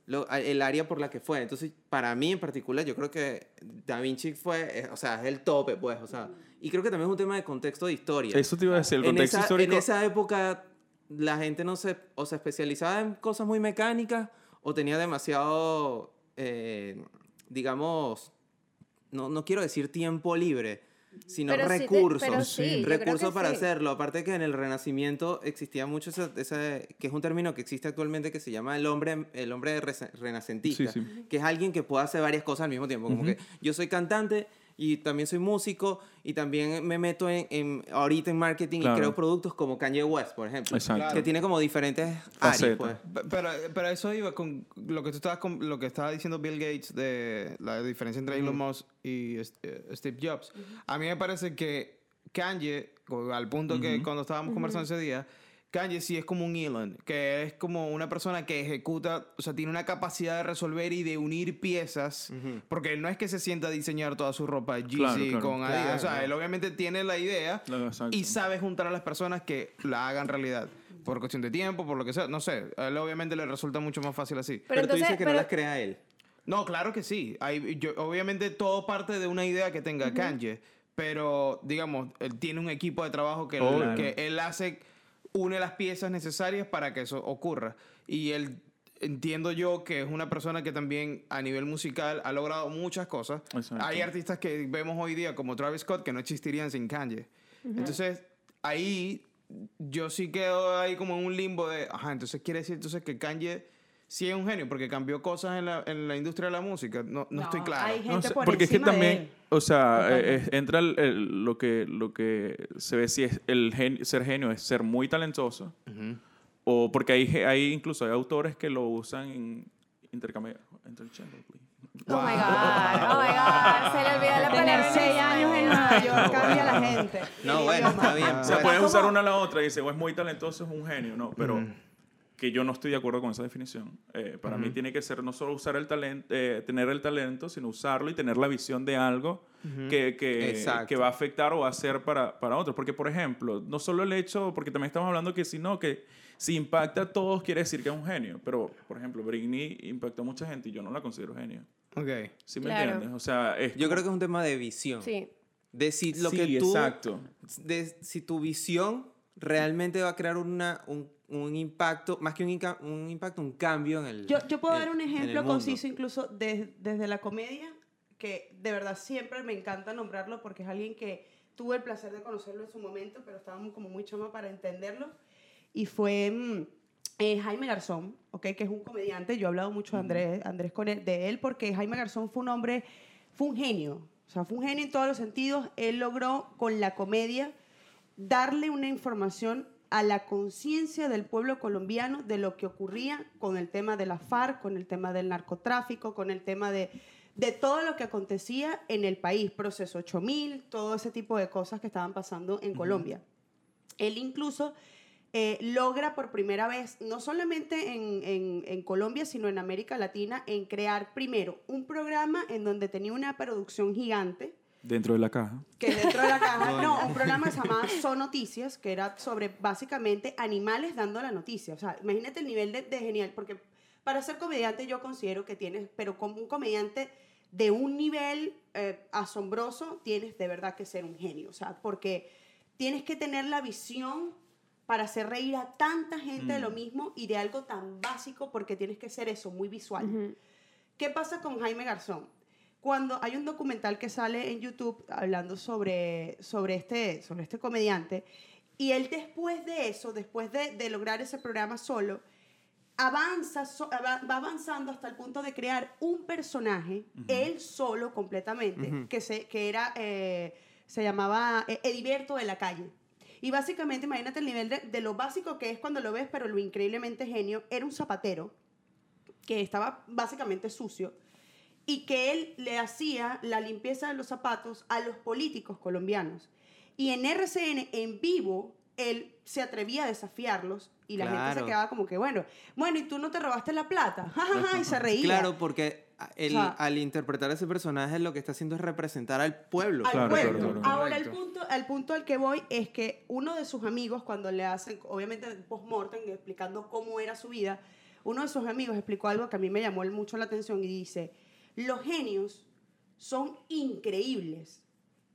lo- a- el área por la que fue. Entonces, para mí en particular, yo creo que Da Vinci fue, eh, o sea, es el tope, pues, o sea. Y creo que también es un tema de contexto de historia. Eso te iba a decir, el en, contexto esa, histórico. en esa época, la gente no se, o se especializaba en cosas muy mecánicas o tenía demasiado, eh, digamos, no, no quiero decir tiempo libre, sino Pero sí te- recursos. sí, recursos para sí. hacerlo. Aparte que en el Renacimiento existía mucho ese, ese- que es un término que existe actualmente que se llama el hombre, el hombre renacentista, Sí, sí. que es alguien que puede hacer varias cosas al mismo tiempo. Como que yo soy cantante y también soy músico y también me meto en, en- ahorita en marketing Claro. y creo productos como Kanye West, por ejemplo. Exacto. Que tiene como diferentes áreas, pues. Pe- Pero, pero eso iba con lo que tú estabas con, lo que estaba diciendo Bill Gates de la diferencia entre Elon Musk y eh, Steve Jobs. A mí me parece que Kanye, al punto que Ujú. cuando estábamos conversando ese día, Kanye sí es como un Elon, que es como una persona que ejecuta, o sea, tiene una capacidad de resolver y de unir piezas, porque no es que se sienta a diseñar toda su ropa Yeezy Claro, claro. con Adidas, o sea, Claro. él obviamente tiene la idea Claro, y sabe juntar a las personas que la hagan realidad. Por cuestión de tiempo, por lo que sea, no sé. A él obviamente le resulta mucho más fácil así. Pero, Pero tú dices entonces, que pero- no las crea él. No, claro que sí. Hay, yo- obviamente todo parte de una idea que tenga Kanye, pero digamos, él tiene un equipo de trabajo que, él, Obvio. que él hace, une las piezas necesarias para que eso ocurra. Y él, entiendo yo que es una persona que también a nivel musical ha logrado muchas cosas. Exacto. Hay artistas que vemos hoy día como Travis Scott que no existirían sin Kanye. Entonces, ahí yo sí quedo ahí como en un limbo de, ajá, entonces quiere decir entonces que Kanye sí es un genio porque cambió cosas en la, en la industria de la música. No, no, No, estoy claro. hay gente No sé, por porque es que también, o sea, eh, entra el- el- lo, que, lo que se ve si es el gen- ser genio es ser muy talentoso, o porque hay, hay incluso hay autores que lo usan en intercambio. interchangeably. Oh my God, oh my God, se le olvidó la Tener palabra. seis años en Nueva York cambia a la gente. No, bueno, está bien. O sea, pues. puedes usar una a la otra y dice, o es muy talentoso, es un genio, no, pero Mm. Que yo no estoy de acuerdo con esa definición. Eh, para mí tiene que ser no solo usar el talento, tener el talento, sino usarlo y tener la visión de algo que, que, Exacto. que va a afectar o va a ser para, para otros. Porque, por ejemplo, no solo el hecho, porque también estamos hablando que si no, que si impacta a todos quiere decir que es un genio. Pero, por ejemplo, Britney impactó a mucha gente y yo no la considero genio. Ok. ¿Sí me Claro. entiendes? O sea, es Yo creo que es un tema de visión. Sí. De si lo sí, que tú... exacto. de si tu visión realmente va a crear una, un, un impacto, más que un, un impacto, un cambio en el Yo, yo puedo dar un ejemplo conciso incluso de- desde la comedia, que de verdad siempre me encanta nombrarlo porque es alguien que tuve el placer de conocerlo en su momento, pero estábamos como muy chama para entenderlo. Y fue mm, eh, Jaime Garzón, ¿ok? que es un comediante. Yo he hablado mucho de Andrés, Andrés con él- de él porque Jaime Garzón fue un hombre, fue un genio. O sea, fue un genio en todos los sentidos. Él logró con la comedia darle una información a la conciencia del pueblo colombiano de lo que ocurría con el tema de la FARC, con el tema del narcotráfico, con el tema de, de todo lo que acontecía en el país, proceso 8000, todo ese tipo de cosas que estaban pasando en Colombia. Él incluso eh, logra por primera vez, no solamente en, en- en Colombia, sino en América Latina, en crear primero un programa en donde tenía una producción gigante, Dentro de la caja. que dentro de la caja, *laughs* no, un programa que se llamaba Son Noticias, que era sobre básicamente animales dando la noticia. O sea, imagínate el nivel de, de genial, porque para ser comediante yo considero que tienes, pero como un comediante de un nivel eh, asombroso, tienes de verdad que ser un genio. O sea, porque tienes que tener la visión para hacer reír a tanta gente de lo mismo y de algo tan básico, porque tienes que ser eso, muy visual. ¿Qué pasa con Jaime Garzón? Cuando hay un documental que sale en YouTube hablando sobre, sobre, este, sobre este comediante, y él después de eso, después de, de lograr ese programa solo, avanza, so- va, va avanzando hasta el punto de crear un personaje, él solo completamente, que, se, que era, eh, se llamaba eh, Ediberto de la calle. Y básicamente, imagínate el nivel de, de lo básico que es cuando lo ves, pero lo increíblemente genio, era un zapatero que estaba básicamente sucio y que él le hacía la limpieza de los zapatos a los políticos colombianos. Y en RCN, en vivo, él se atrevía a desafiarlos y la gente se quedaba como que, bueno, bueno, ¿y tú no te robaste la plata? *laughs* Y se reía. Claro, porque el- O sea- al interpretar a ese personaje lo que está haciendo es representar al pueblo. al Claro, pueblo. claro, claro. Ahora, el punto, al punto al que voy es que uno de sus amigos, cuando le hacen, obviamente, post-mortem, explicando cómo era su vida, uno de sus amigos explicó algo que a mí me llamó mucho la atención y dice, los genios son increíbles,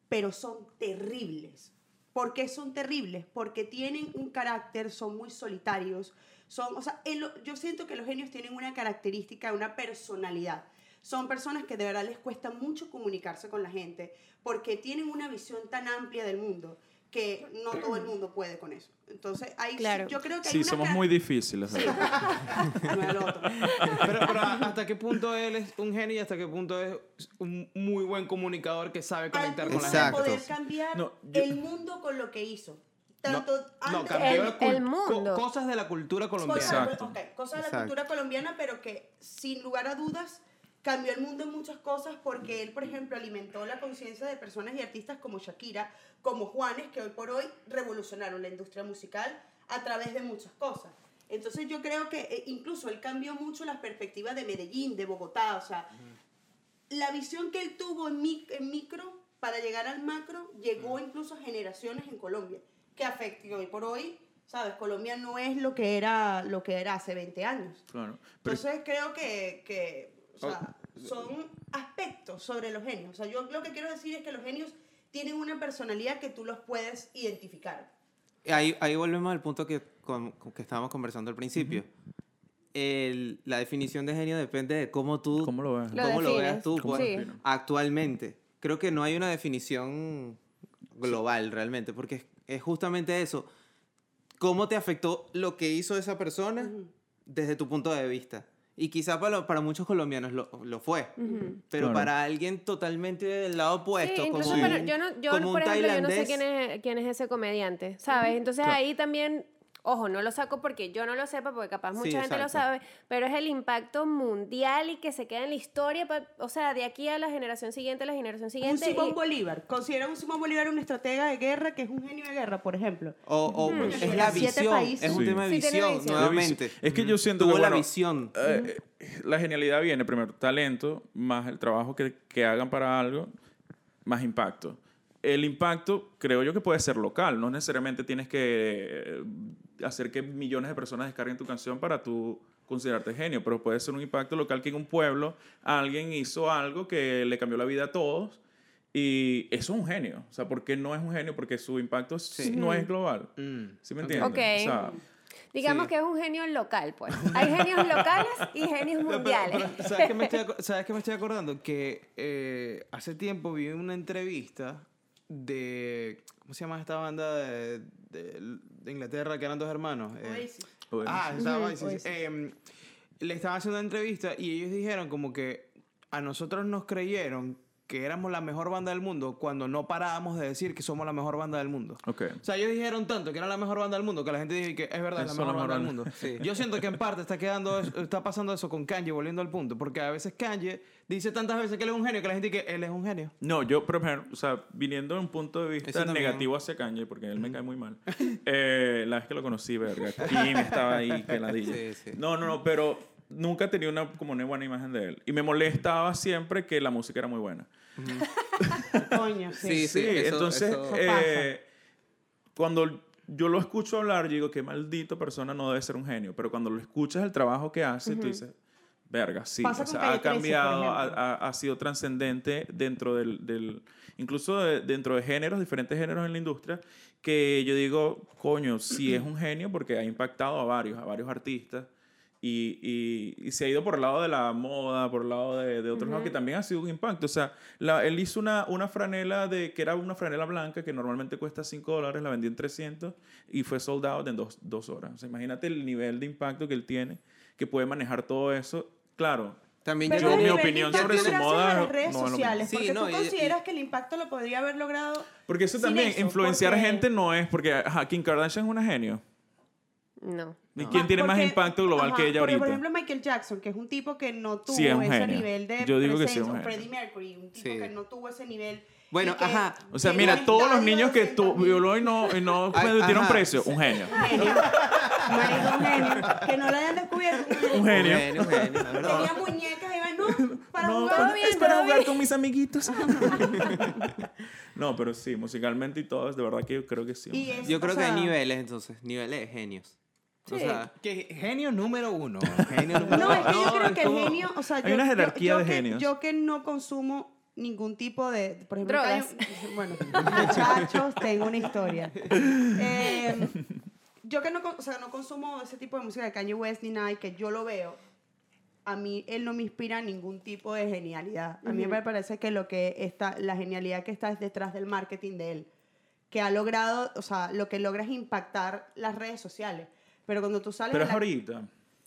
pero son terribles. ¿Por qué son terribles? Porque tienen un carácter, son muy solitarios, son, o sea, yo siento que los genios tienen una característica, una personalidad. Son personas que de verdad les cuesta mucho comunicarse con la gente porque tienen una visión tan amplia del mundo que no todo el mundo puede con eso. Entonces, ahí sí- Claro. yo creo que hay Sí, una somos muy difíciles. *laughs* No. Pero, pero ¿hasta qué punto él es un genio y hasta qué punto es un muy buen comunicador que sabe Al conectar con la Exacto. poder cambiar No, yo- el mundo con lo que hizo. gente? Tanto No, antes- cambió El- mundo. co- cosas de la cultura colombiana. Exacto. ok, cosas de la Exacto. cultura colombiana, pero que sin lugar a dudas cambió el mundo en muchas cosas porque él, por ejemplo, alimentó la conciencia de personas y artistas como Shakira, como Juanes, que hoy por hoy revolucionaron la industria musical a través de muchas cosas. Entonces yo creo que eh, incluso él cambió mucho las perspectivas de Medellín, de Bogotá, o sea, la visión que él tuvo en, mi- en micro para llegar al macro llegó incluso a generaciones en Colombia, que afecta y hoy por hoy, ¿sabes? Colombia no es lo que era, lo que era hace 20 años. Claro. Pero Entonces creo que, que o sea, son aspectos sobre los genios. O sea, yo lo que quiero decir es que los genios tienen una personalidad que tú los puedes identificar. Ahí, ahí volvemos al punto que, con- con que estábamos conversando al principio. El- la definición de genio depende de cómo tú ¿cómo lo ves? Lo cómo lo veas tú ¿Cómo pues, Sí. lo defines? actualmente. Creo que no hay una definición global realmente, porque es, es justamente eso. ¿Cómo te afectó lo que hizo esa persona desde tu punto de vista? Y quizá para, lo- para muchos colombianos lo, lo fue, pero Claro. para alguien totalmente del lado opuesto, Sí, como, para- un- yo, no, yo como un por ejemplo, yo no sé tailandés. quién es, quién es ese comediante, ¿sabes? Entonces Claro. ahí también, ojo, no lo saco porque yo no lo sepa, porque capaz mucha Sí, gente lo sabe, pero es el impacto mundial y que se queda en la historia, pa- o sea, de aquí a la generación siguiente, a la generación Un siguiente. Simón y- Bolívar. Considera un Simón Bolívar un estratega de guerra que es un genio de guerra, por ejemplo. O, o Ujú. es la Siete visión, países. es un Sí. tema de Sí, visión, visión. nuevamente. Es que yo siento Tuvo que la visión. eh, la genialidad viene primero talento, más el trabajo que, que hagan para algo, más impacto. El impacto creo yo que puede ser local, no necesariamente tienes que eh, hacer que millones de personas descarguen tu canción para tú considerarte genio, pero puede ser un impacto local que en un pueblo alguien hizo algo que le cambió la vida a todos y eso es un genio. O sea, ¿por qué no es un genio? Porque su impacto no es global. Mm. ¿Sí me entiendes? Ok. O sea, digamos Sí. que es un genio local, pues. Hay genios *laughs* locales y genios pero, mundiales. pero, ¿sabes, qué me estoy, ¿Sabes qué me estoy acordando? Que eh, hace tiempo vi una entrevista de. ¿Cómo se llama esta banda de, de- de Inglaterra que eran dos hermanos? Eh, Oasis. bueno. Ah, estaba, Ujú, sí, sí. Em, le estaban haciendo una entrevista y ellos dijeron como que a nosotros nos creyeron que éramos la mejor banda del mundo cuando no parábamos de decir que somos la mejor banda del mundo. Ok. O sea, ellos dijeron tanto que eran la mejor banda del mundo que la gente dijo que es verdad, es la mejor, la banda del mundo. Sí. Yo siento que en parte está quedando está pasando eso con Kanye, volviendo al punto, porque a veces Kanye dice tantas veces que él es un genio que la gente dice que él es un genio. No, yo, ejemplo, o sea, viniendo de un punto de vista negativo hacia Kanye, porque él me cae muy mal. eh, la vez que lo conocí, verga, Kim estaba ahí, que ladilla. Sí, sí. No, no, no, pero nunca tenía una, como una buena imagen de él. Y me molestaba siempre que la música era muy buena. *laughs* Coño, sí. Sí, sí, eso- entonces, eso- eh, cuando yo lo escucho hablar, yo digo, qué maldito persona no debe ser un genio. Pero cuando lo escuchas el trabajo que hace, tú dices, verga, sí. Pasa o con sea, Calle ha 13, por cambiado, ha, ejemplo. ha- ha sido trascendente dentro del, del- incluso de- dentro de géneros, diferentes géneros en la industria, que yo digo, coño, sí es un genio porque ha impactado a varios, a varios artistas. Y, y- y se ha ido por el lado de la moda, por el lado de, de otros lados, que también ha sido un impacto. O sea, la- él hizo una, una franela de, que era una franela blanca que normalmente cuesta 5 dólares, la vendió en 300 y fue sold out en dos, dos horas. O sea, imagínate el nivel de impacto que él tiene, que puede manejar todo eso. Claro, También Pero Yo, mi opinión sobre su moda a las redes no sociales, Sí, porque no, tú y- consideras que el impacto lo podría haber logrado porque eso sin también, eso, influenciar porque- gente no es, porque ajá, Kim Kardashian es una genio. No. ¿Y No. quién tiene más impacto global ajá, que ella ahorita? Por ejemplo, Michael Jackson, que es un tipo que no tuvo Sí, es un ese genio. nivel de Yo digo que sí, es un genio. Freddie Mercury, un tipo Sí. que no tuvo ese nivel. Bueno, ajá. o sea, mira, todos los niños que 200.000. tu violó y no, y no *laughs* Ay, metieron un genio. Genio. *laughs* Marico, un genio. Que no lo hayan descubierto. Un genio. genio, genio, la verdad. Tenía muñecas y iba, no, para No, jugar. todo bien, es para jugar bien. con mis amiguitos. *laughs* no, pero sí, musicalmente y todo, de verdad que yo creo que sí. un genio. Yo creo que hay niveles, entonces, niveles de genios. O Sí. sea, Que genio número uno. Genio número No, es que yo creo que el genio, o sea, Hay yo, una yo- jerarquía yo de que- genios. Yo que no consumo ningún tipo de, por ejemplo, Drogas. Bueno, muchachos, tengo una historia. Eh, yo que no, o sea, no consumo ese tipo de música de Kanye West ni nada, y que yo lo veo, a mí él no me inspira ningún tipo de genialidad. A mí me parece que lo que está, la genialidad que está es detrás del marketing de él, que ha logrado, o sea, lo que logra es impactar las redes sociales. Pero cuando tú sales Pero es la- ahorita.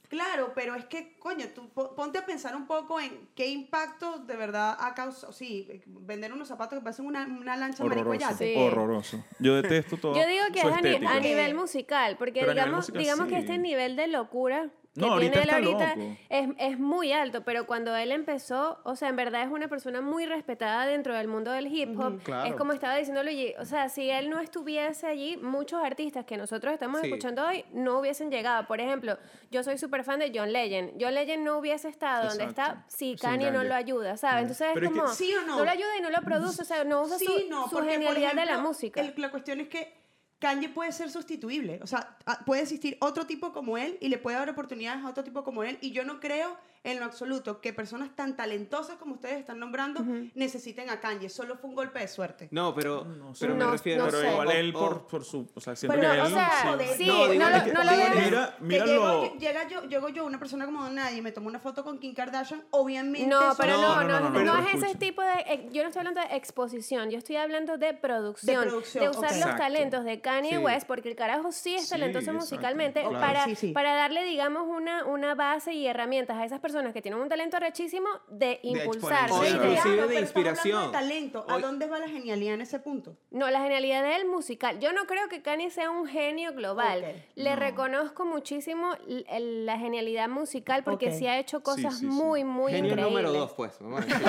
Claro, pero es que, coño, tú po- ponte a pensar un poco en qué impacto de verdad ha causado. Sí, vender unos zapatos que parecen una, una lancha Horroroso. Sí. Horroroso. Yo detesto *laughs* todo. Yo digo que es a, ni- a nivel musical, porque Pero a nivel digamos, musical, digamos que sí. este nivel de locura que No, tiene él ahorita es, es muy alto, pero cuando él empezó, o sea, en verdad es una persona muy respetada dentro del mundo del hip hop. claro. Es como estaba diciendo Luigi, o sea, si él no estuviese allí, muchos artistas que nosotros estamos Sí. escuchando hoy no hubiesen llegado. Por ejemplo, yo soy súper fan de John Legend. John Legend no hubiese estado donde Exacto. está si Kanye no lo ayuda, ¿sabes? Entonces Pero es es que- como, ¿Sí o no? lo ayuda y no lo produce, o sea, no usa Sí, su, no, su porque, por genialidad de la ejemplo, música. el- la cuestión es que Kanye puede ser sustituible. O sea, puede existir otro tipo como él y le puede dar oportunidades a otro tipo como él. Y yo no creo en lo absoluto que personas tan talentosas como ustedes están nombrando necesiten a Kanye. Solo fue un golpe de suerte. no, pero, No pero me No- refiero no Pero sé. igual él por, por su... O sea, siento Pero, que él... o sea, sí. No, digo lo, no lo Mira, mira llego, llega yo, llego yo, una persona como nadie, y me tomo una foto con Kim Kardashian, obviamente. No, pero no, no, no, no, no, no, no pero es ese tipo de... eh, Yo no estoy hablando de exposición, yo estoy hablando de producción. De producción, usar ok. los talentos de Kanye Sí. West, porque el carajo sí es talentoso musicalmente, Claro. para, Sí, sí. para darle, digamos, una, una base y herramientas a esas personas que tienen un talento rechísimo de impulsarse. O y inclusive de- inspiración. de talento. ¿A dónde va la genialidad en ese punto? No, la genialidad del musical. Yo no creo que Kanye sea un genio global. Ok. Le reconozco muchísimo la genialidad musical porque Ok. sí ha hecho cosas sí, sí. muy, muy genio increíbles. número dos, pues. decir. *laughs*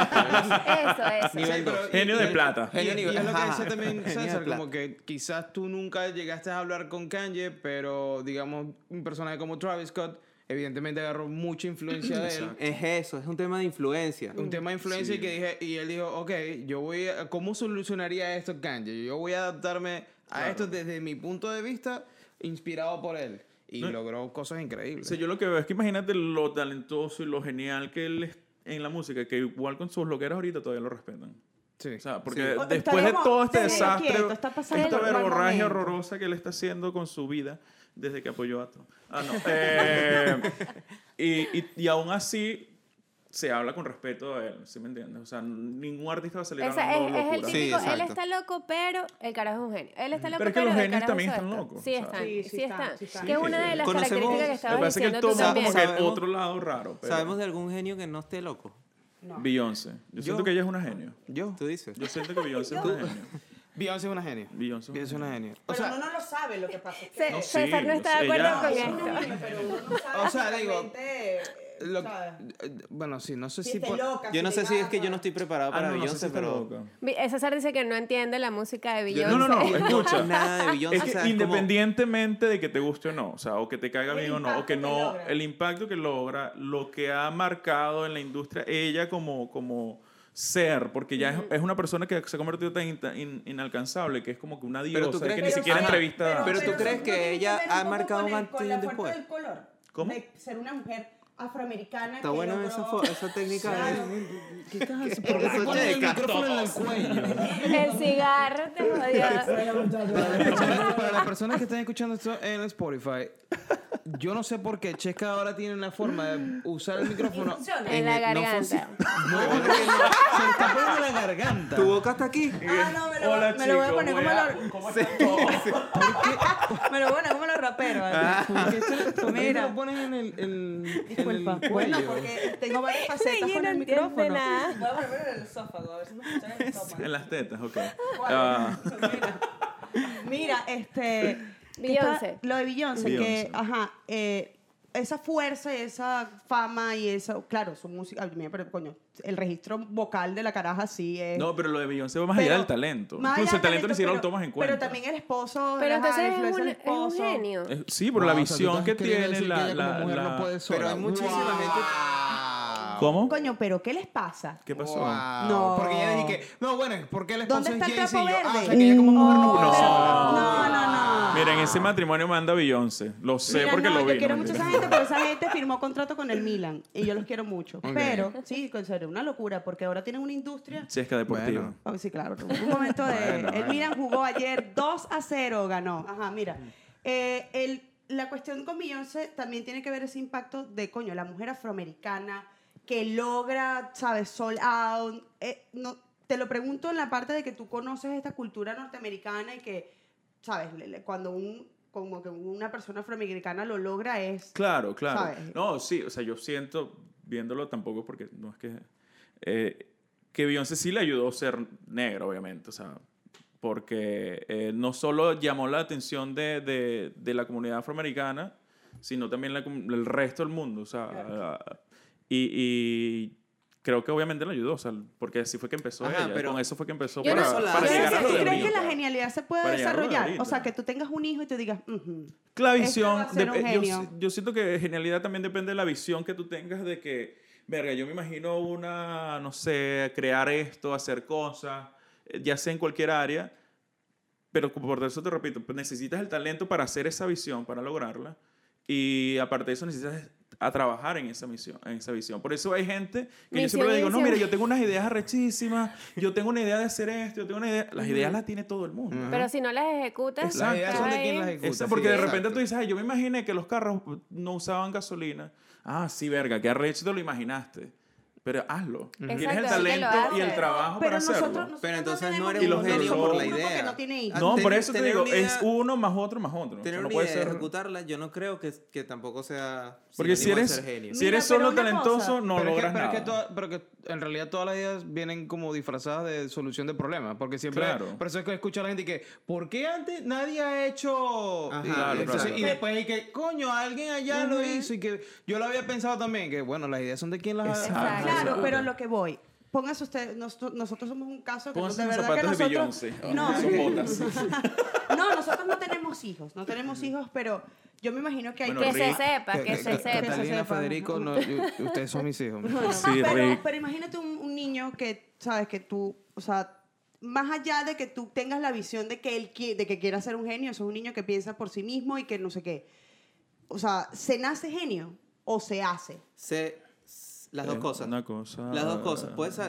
Eso, eso. Nivel dos. Genio de plata. Y, Genio y nivel- es lo que decía también Genio César, como que quizás tú nunca llegaste a hablar con Kanye, pero digamos, un personaje como Travis Scott evidentemente agarró mucha influencia de él. Es eso, es un tema de influencia. Un tema de influencia Sí. y que dije, y él dijo, ok, yo voy a, ¿cómo solucionaría esto Kanye? Yo voy a adaptarme a Claro. esto desde mi punto de vista, inspirado por él. Y No. logró cosas O increíbles. sea, yo lo que veo es que imagínate lo talentoso y lo genial que él es en la música, que igual con sus loqueras ahorita todavía lo respetan. Sí. O sea, porque Sí. O- después de todo este desastre, quieto, está esta verborragia horrorosa que él está haciendo con su vida desde que apoyó a Trump. Ah, no. *laughs* Eh, y, y, y aún así se habla con respeto a él, ¿sí me entiendes? O sea, ningún artista va a salir Esa hablando es, es el locura. Sí, típico, él está loco, pero el carajo es un genio. Él está loco, Pero es que los el genios también están locos, Sí están, Sí, sí, sí están. Que es una de las Conocemos- características que estabas pasa es que él diciendo toma como que otro lado raro. Pero ¿Sabemos de algún genio que no esté loco? No. Beyoncé. Yo, siento que ella es una genio. Yo. Tú dices. Yo siento que Beyoncé es una genio. Beyoncé es una genia. Beyoncé. Beyoncé es una genia. O Pero sea, uno no lo sabe lo que pasa. Ce- No, sí, César no está de acuerdo con Es esto. una genio, pero uno no sabe O sea, digo, realmente, lo- ¿sabes? bueno, sí, no sé Si si... por- loca, Yo no sé si es que yo no estoy preparado Ah, para no, no sé Beyoncé, si pero... loca. César dice que no entiende la música de Yo Beyoncé. *laughs* No, no, no, escucha. nada de Beyoncé. Es o que como- independientemente de que te guste o no, o sea, o que te caiga bien o no, o que no, el impacto que logra, lo que ha marcado en la industria, ella como, como ser, porque ya es, es una persona que se ha convertido tan in- in- inalcanzable, que es como que una Pero diosa, tú crees que ni siquiera Ajá. entrevista da. Pero tú eso crees que ella ha marcado un antes con y la un fuerza después? del color. ¿Cómo? De ser una mujer afroamericana Está que buena logró- esa, esa técnica. ¿Qué estás *laughs* Ponen el micrófono en el cuello. El cigarro te *laughs* personas, para las personas que están escuchando esto en Spotify, yo no sé por qué Checa ahora tiene una forma de usar el micrófono. *laughs* Funciona. En la En el- no garganta. funciona. No, porque no, se está poniendo en la garganta. Tu boca está aquí. Ah, no, me lo, Hola, me lo voy a poner como los... ¿cómo están todos? *laughs* Me lo voy a poner como los raperos. así. ¿Por qué se- por qué Mira. lo ponen en el, en, en Disculpa. el Bueno, porque tengo varias facetas con no el micrófono. nada. Voy a ponerlo en el esófago, a ver si me escuchan en el estómago. En las tetas, ok. Ah, mira. Mira, este... que está- Beyoncé. lo de Beyoncé, que, Beyoncé. ajá, eh, esa fuerza y esa fama y eso, claro, su música, pero coño, el registro vocal de la caraja sí es... No, pero lo de Beyoncé va más Pero- allá del talento. más Incluso allá el talento ni siquiera pero- lo tomas en cuenta. Pero también el esposo, Pero entonces es un, es un esposo. genio. Eh, Sí, por Wow, la o sea, tú visión que tiene la... que la- mujer la- no puede. Pero hay muchísima Wow. ¿Cómo? Coño, pero ¿qué les pasa? ¿Qué pasó? Wow. No. Porque ella dije que. No, bueno, porque el esposo ¿Dónde es está el trapo yo, Ah, o verde? sea, que ella como mujer no No. No, no, no. Mira, en ese matrimonio manda Beyoncé. Lo sé Mira, porque no, lo vi. Yo quiero no mucho a esa gente, pero esa gente firmó contrato con el Milan y yo los quiero mucho. Pero, sí, serio, una locura, porque ahora tienen una industria. Chesca deportiva. Bueno. Oh, sí, claro. Un momento de. Bueno, el. Milan jugó ayer 2 a 0, ganó. Ajá, mira. Eh, el, la cuestión con Beyoncé también tiene que ver ese impacto de, coño, la mujer afroamericana que logra, ¿sabes? Sold out. Eh, no, te lo pregunto en la parte de que tú conoces esta cultura norteamericana y que, ¿sabes? Cuando un, como que una persona afroamericana lo logra es... Claro, claro. ¿Sabes? No, sí, o sea, yo siento, viéndolo tampoco porque no es que... eh, que Beyoncé sí le ayudó a ser negro, obviamente, o sea, porque eh, no solo llamó la atención de, de- de la comunidad afroamericana, sino también la el resto del mundo, o sea, y, y creo que obviamente le ayudó, o sea, porque así fue que empezó Ajá, ella, pero con eso fue que empezó para, no- para hace- llegar a lo ¿Tú de crees que la genialidad se puede Para de desarrollar? O sea, que tú tengas un hijo y tú digas, "Ujú". La Este visión, va a ser un dep- yo, yo siento que genialidad también depende de la visión que tú tengas de que, verga, yo me imagino una, no sé, crear esto, hacer cosas, eh, ya sea en cualquier área, pero por eso te repito, pues necesitas el talento para hacer esa visión, para lograrla, y aparte de eso necesitas a trabajar en esa misión, en esa visión. Por eso hay gente que yo siempre le digo, no, mire, yo tengo unas ideas arrechísimas, yo tengo una idea de hacer esto, yo tengo una idea, las ideas las tiene todo el mundo. Pero si no las ejecutas. Las ideas son de quien las ejecuta. Sí, porque de exacto. repente tú dices, ay, yo me imaginé que los carros no usaban gasolina. Ah, sí, verga, qué arrecho te lo imaginaste. Pero hazlo. Tienes el talento y el trabajo Pero para nosotros, hacerlo. nosotros Pero entonces no tenemos eres Y los un genio por la idea. no tiene hijos. No, Ten- por eso te digo, es uno más otro más otro. O sea, Tener no una puede idea y ser... ejecutarla, yo no creo que, que tampoco sea. Porque si eres, ser genio. si eres solo talentoso, cosa. no pero, es que, logras nada. que toda- pero que en realidad todas las ideas vienen como disfrazadas de solución de problemas. Porque siempre. Claro. Por eso es que escucho a la gente que. ¿Por qué antes nadie ha hecho.? Ajá, y, claro, entonces- claro. y después hay que. Coño, alguien allá lo hizo y que. Yo lo había pensado también. Que bueno, las ideas son de quien las ha-. Claro, pero lo que voy. Póngase usted, nosotros, nosotros somos un caso que Pónganse de los verdad que zapatos de nosotros... Beyoncé. No, Son botas. *laughs* no, nosotros no tenemos hijos, no tenemos hijos, pero yo me imagino que hay Bueno, Que que... se sepa, que, Que- se que- sepa. Catalina, sepa. Federico, no, ustedes son mis hijos. *laughs* Bueno, Sí, pero, Rick. pero imagínate un, un niño que, sabes, que tú, o sea, más allá de que tú tengas la visión de que él qui- de que quiera ser un genio, eso es un niño que piensa por sí mismo y que no sé qué. O sea, ¿se nace genio o se hace? Se- las dos Eh, cosas. Una cosa... Las dos cosas. Puedes.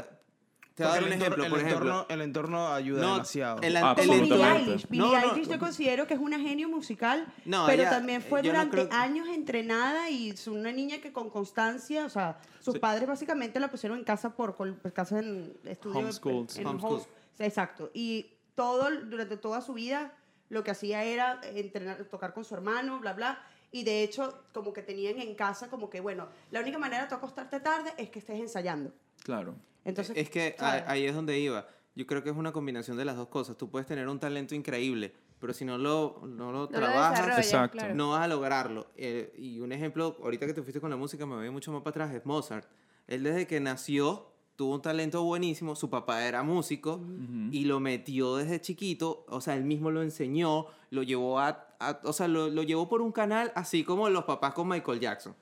Te voy a dar un el entorno- ejemplo, el por ejemplo. entorno, el entorno ayuda No, demasiado. el- el Como Billie entorno- Eilish. Billie No, no. Eilish yo considero que es una genio musical, No, pero ella- también fue no durante creo que- años entrenada y es una niña que con constancia, o sea, sus Sí. padres básicamente la pusieron en casa por col- pues, casa en estudio Homeschooled. en Homeschooled. homes- exacto. Y todo durante toda su vida lo que hacía era entrenar, tocar con su hermano, bla bla. Y de hecho, como que tenían en casa, como que, bueno, la única manera de tú acostarte tarde es que estés ensayando. Claro. Entonces, es que a- ahí es donde iba. Yo creo que es una combinación de las dos cosas. Tú puedes tener un talento increíble, pero si no lo, no lo No trabajas, Exacto. claro. no vas a lograrlo. Eh, y un ejemplo, ahorita que te fuiste con la música, me voy mucho más para atrás, es Mozart. Él desde que nació tuvo un talento buenísimo, su papá era músico y lo metió desde chiquito, o sea, él mismo lo enseñó, lo llevó a, a- o sea, lo, lo llevó por un canal así como los papás con Michael Jackson,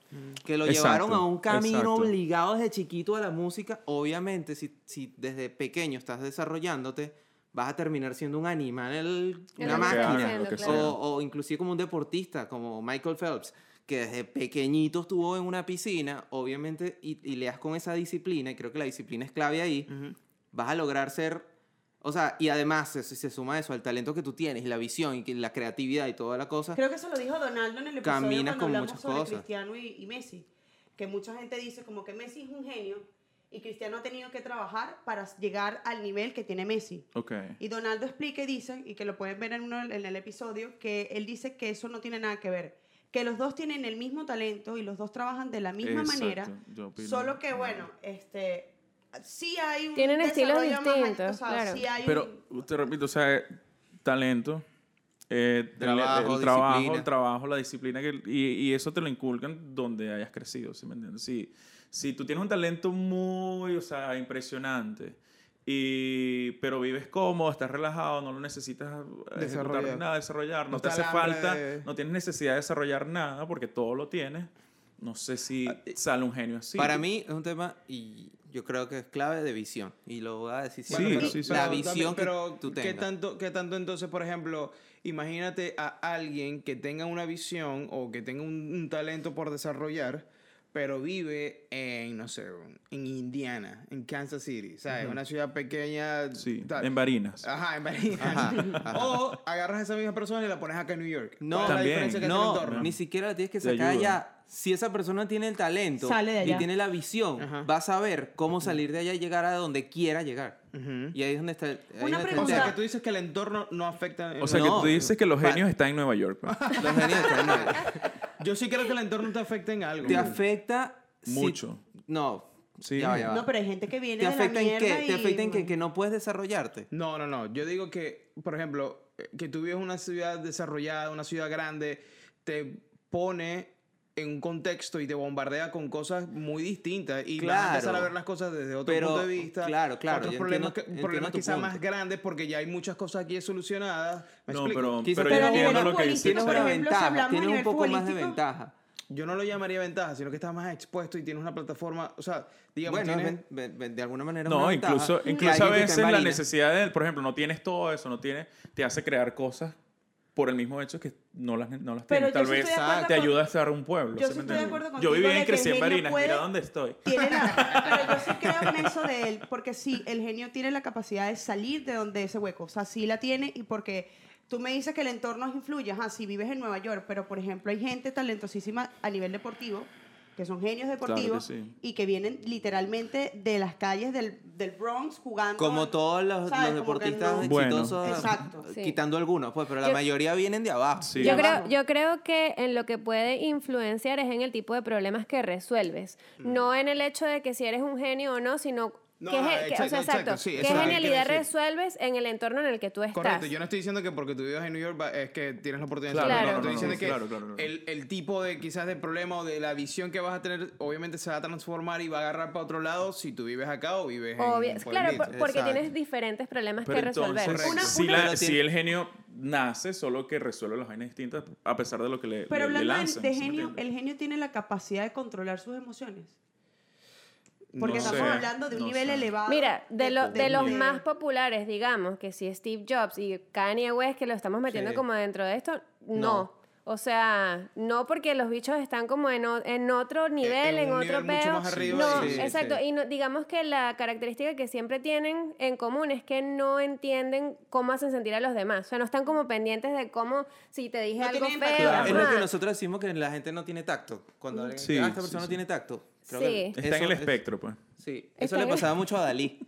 que lo Exacto, llevaron a un camino exacto. obligado desde chiquito a la música. Obviamente, si, si desde pequeño estás desarrollándote, vas a terminar siendo un animal, el- una lo que estás máquina. sea. O, o inclusive como un deportista, como Michael Phelps, que desde pequeñito estuvo en una piscina, obviamente, y, y le das con esa disciplina, y creo que la disciplina es clave ahí, vas a lograr ser, o sea, y además se, se suma eso al talento que tú tienes, y la visión, y la creatividad y toda la cosa. Creo que eso lo dijo Donaldo en el episodio Caminas cuando con hablamos muchas sobre cosas. Cristiano y, y Messi. Que mucha gente dice como que Messi es un genio y Cristiano ha tenido que trabajar para llegar al nivel que tiene Messi. Ok. Y Donaldo explica y dice, y que lo pueden ver en, uno, en el episodio, que él dice que eso no tiene nada que ver. Que los dos tienen el mismo talento y los dos trabajan de la misma Exacto, manera. yo opino. Solo que, bueno, este, sí hay un Tienen estilos distintos, o sea, claro. sí hay Pero, un- te repito, o sea, talento, Eh, el- Trabajo, el, trabajo, disciplina. el trabajo, la disciplina, que, y, y eso te lo inculcan donde hayas crecido, ¿sí me entiendes? Si, si tú tienes un talento muy, o sea, impresionante, y, pero vives cómodo, estás relajado, no lo necesitas Desarrollar. nada, desarrollar, no, No te hace el falta, de- no tienes necesidad de desarrollar nada porque todo lo tienes. No sé si sale un genio así. Ah, Para mí es un tema y yo creo que es clave de visión. Y lo voy a decir Sí, siempre. sí, sí. La Pero visión también- pero que tú ¿qué tengas. tanto, ¿Qué tanto entonces, por ejemplo, imagínate a alguien que tenga una visión o que tenga un, un talento por desarrollar, pero vive en, no sé, en Indiana, en Kansas City, ¿sabes? Una ciudad pequeña. Sí, tal. en Barinas. Ajá, en Barinas. Ajá, ajá. O agarras a esa misma persona y la pones acá en New York. No, ¿Cuál es la También. diferencia que hace el No, entorno? ni siquiera la tienes que sacar allá. Si esa persona tiene el talento y tiene la visión, Ajá. va a saber cómo salir de allá y llegar a donde quiera llegar. Y ahí es donde está el, Una el O pregunta. sea, que tú dices que el entorno no afecta. en O sea, No. que tú dices que *laughs* los genios están en Nueva York. pues. Los genios están en Nueva- Yo sí creo que el entorno te afecta en algo. Te afecta si- Mucho. No. Sí. Ya va, ya va. No, pero hay gente que viene ¿Te de la afecta en qué? ¿Te afecta en que, que no puedes desarrollarte? No, no, no. Yo digo que, por ejemplo, eh, que tú vives en una ciudad desarrollada, una ciudad grande, te pone en un contexto y te bombardea con cosas muy distintas y vas a empezar a Claro. ver las cosas desde otro Pero, punto de vista. claro, claro, Otros problemas, entiendo- que- problemas quizás punto. más grandes porque ya hay muchas cosas aquí solucionadas. ¿Me No, explico? pero, Quizás pero pero yo lo que dice. Tienes una ventaja, tienes un poco más de ventaja. Yo no lo llamaría ventaja, sino que estás más expuesto y tienes una plataforma, o sea, digamos, Bueno, tienes- ven- ven- ven- de alguna manera No, una incluso, incluso a veces la necesidad de, por ejemplo, no tienes todo eso, no tienes, te hace crear cosas por el mismo hecho que no las, no las Pero Tal sí vez acuerdo te ayuda a estar un pueblo. Yo ¿sí sí estoy de acuerdo Yo viví y crecí en Barinas, puede- mira dónde estoy. *laughs* Tiene la- pero yo sí creo en eso de él, porque sí, el genio tiene la capacidad de salir de donde ese hueco, o sea, sí la tiene y porque tú me dices que el entorno influye, ajá, si vives en Nueva York, pero por ejemplo hay gente talentosísima a nivel deportivo, que son genios deportivos sí. y que vienen literalmente de las calles del, del Bronx jugando. Como todos los, deportistas no- Bueno. exitosos, Exacto. Sí. quitando algunos, pues, pero la Yo- mayoría vienen de abajo. Sí. Yo creo, abajo. yo creo que en lo que puede influenciar es en el tipo de problemas que resuelves. No en el hecho de que si eres un genio o no, sino No, qué, no, ge- qué- o sea, exacto, exacto, exacto, sí, qué eso es lo que genialidad resuelves en el entorno en el que tú estás. Correcto, yo no estoy diciendo que porque tú vivas en New York va- es que tienes la oportunidad Claro, de Claro. no, no, Estoy no, diciendo que claro, claro, claro. El, el tipo de quizás de problema o de la visión que vas a tener obviamente se va a transformar y va a agarrar para otro lado si tú vives acá o vives Obvio- en claro, por- porque Exacto. tienes diferentes problemas Pero que resolver. entonces, Una- si, una- la- si el genio nace, solo que resuelve las vainas distintas a pesar de lo que le, Pero le- hablando de- lanzan. de ¿sí me genio, el genio tiene la capacidad de controlar sus emociones. Porque No estamos sé, hablando de un no nivel sé. elevado. Mira, de, lo- de los de- más populares, digamos, que si Steve Jobs y Kanye West, que lo estamos metiendo Sí. como dentro de esto, no. No. O sea, no porque los bichos están como en, o- en otro nivel, en en, un otro nivel mucho peo. más arriba, No, sí, exacto. sí. Y no- digamos que la característica que siempre tienen en común es que no entienden cómo hacen sentir a los demás. O sea, no están como pendientes de cómo, si te dije No algo feo. Claro, es lo que nosotros decimos que la gente no tiene tacto. Cuando alguien Sí, dice, ah, esta sí, persona no tiene tacto. Creo Sí. que Está en el es- espectro, pues. Sí, eso le el- pasaba mucho a Dalí,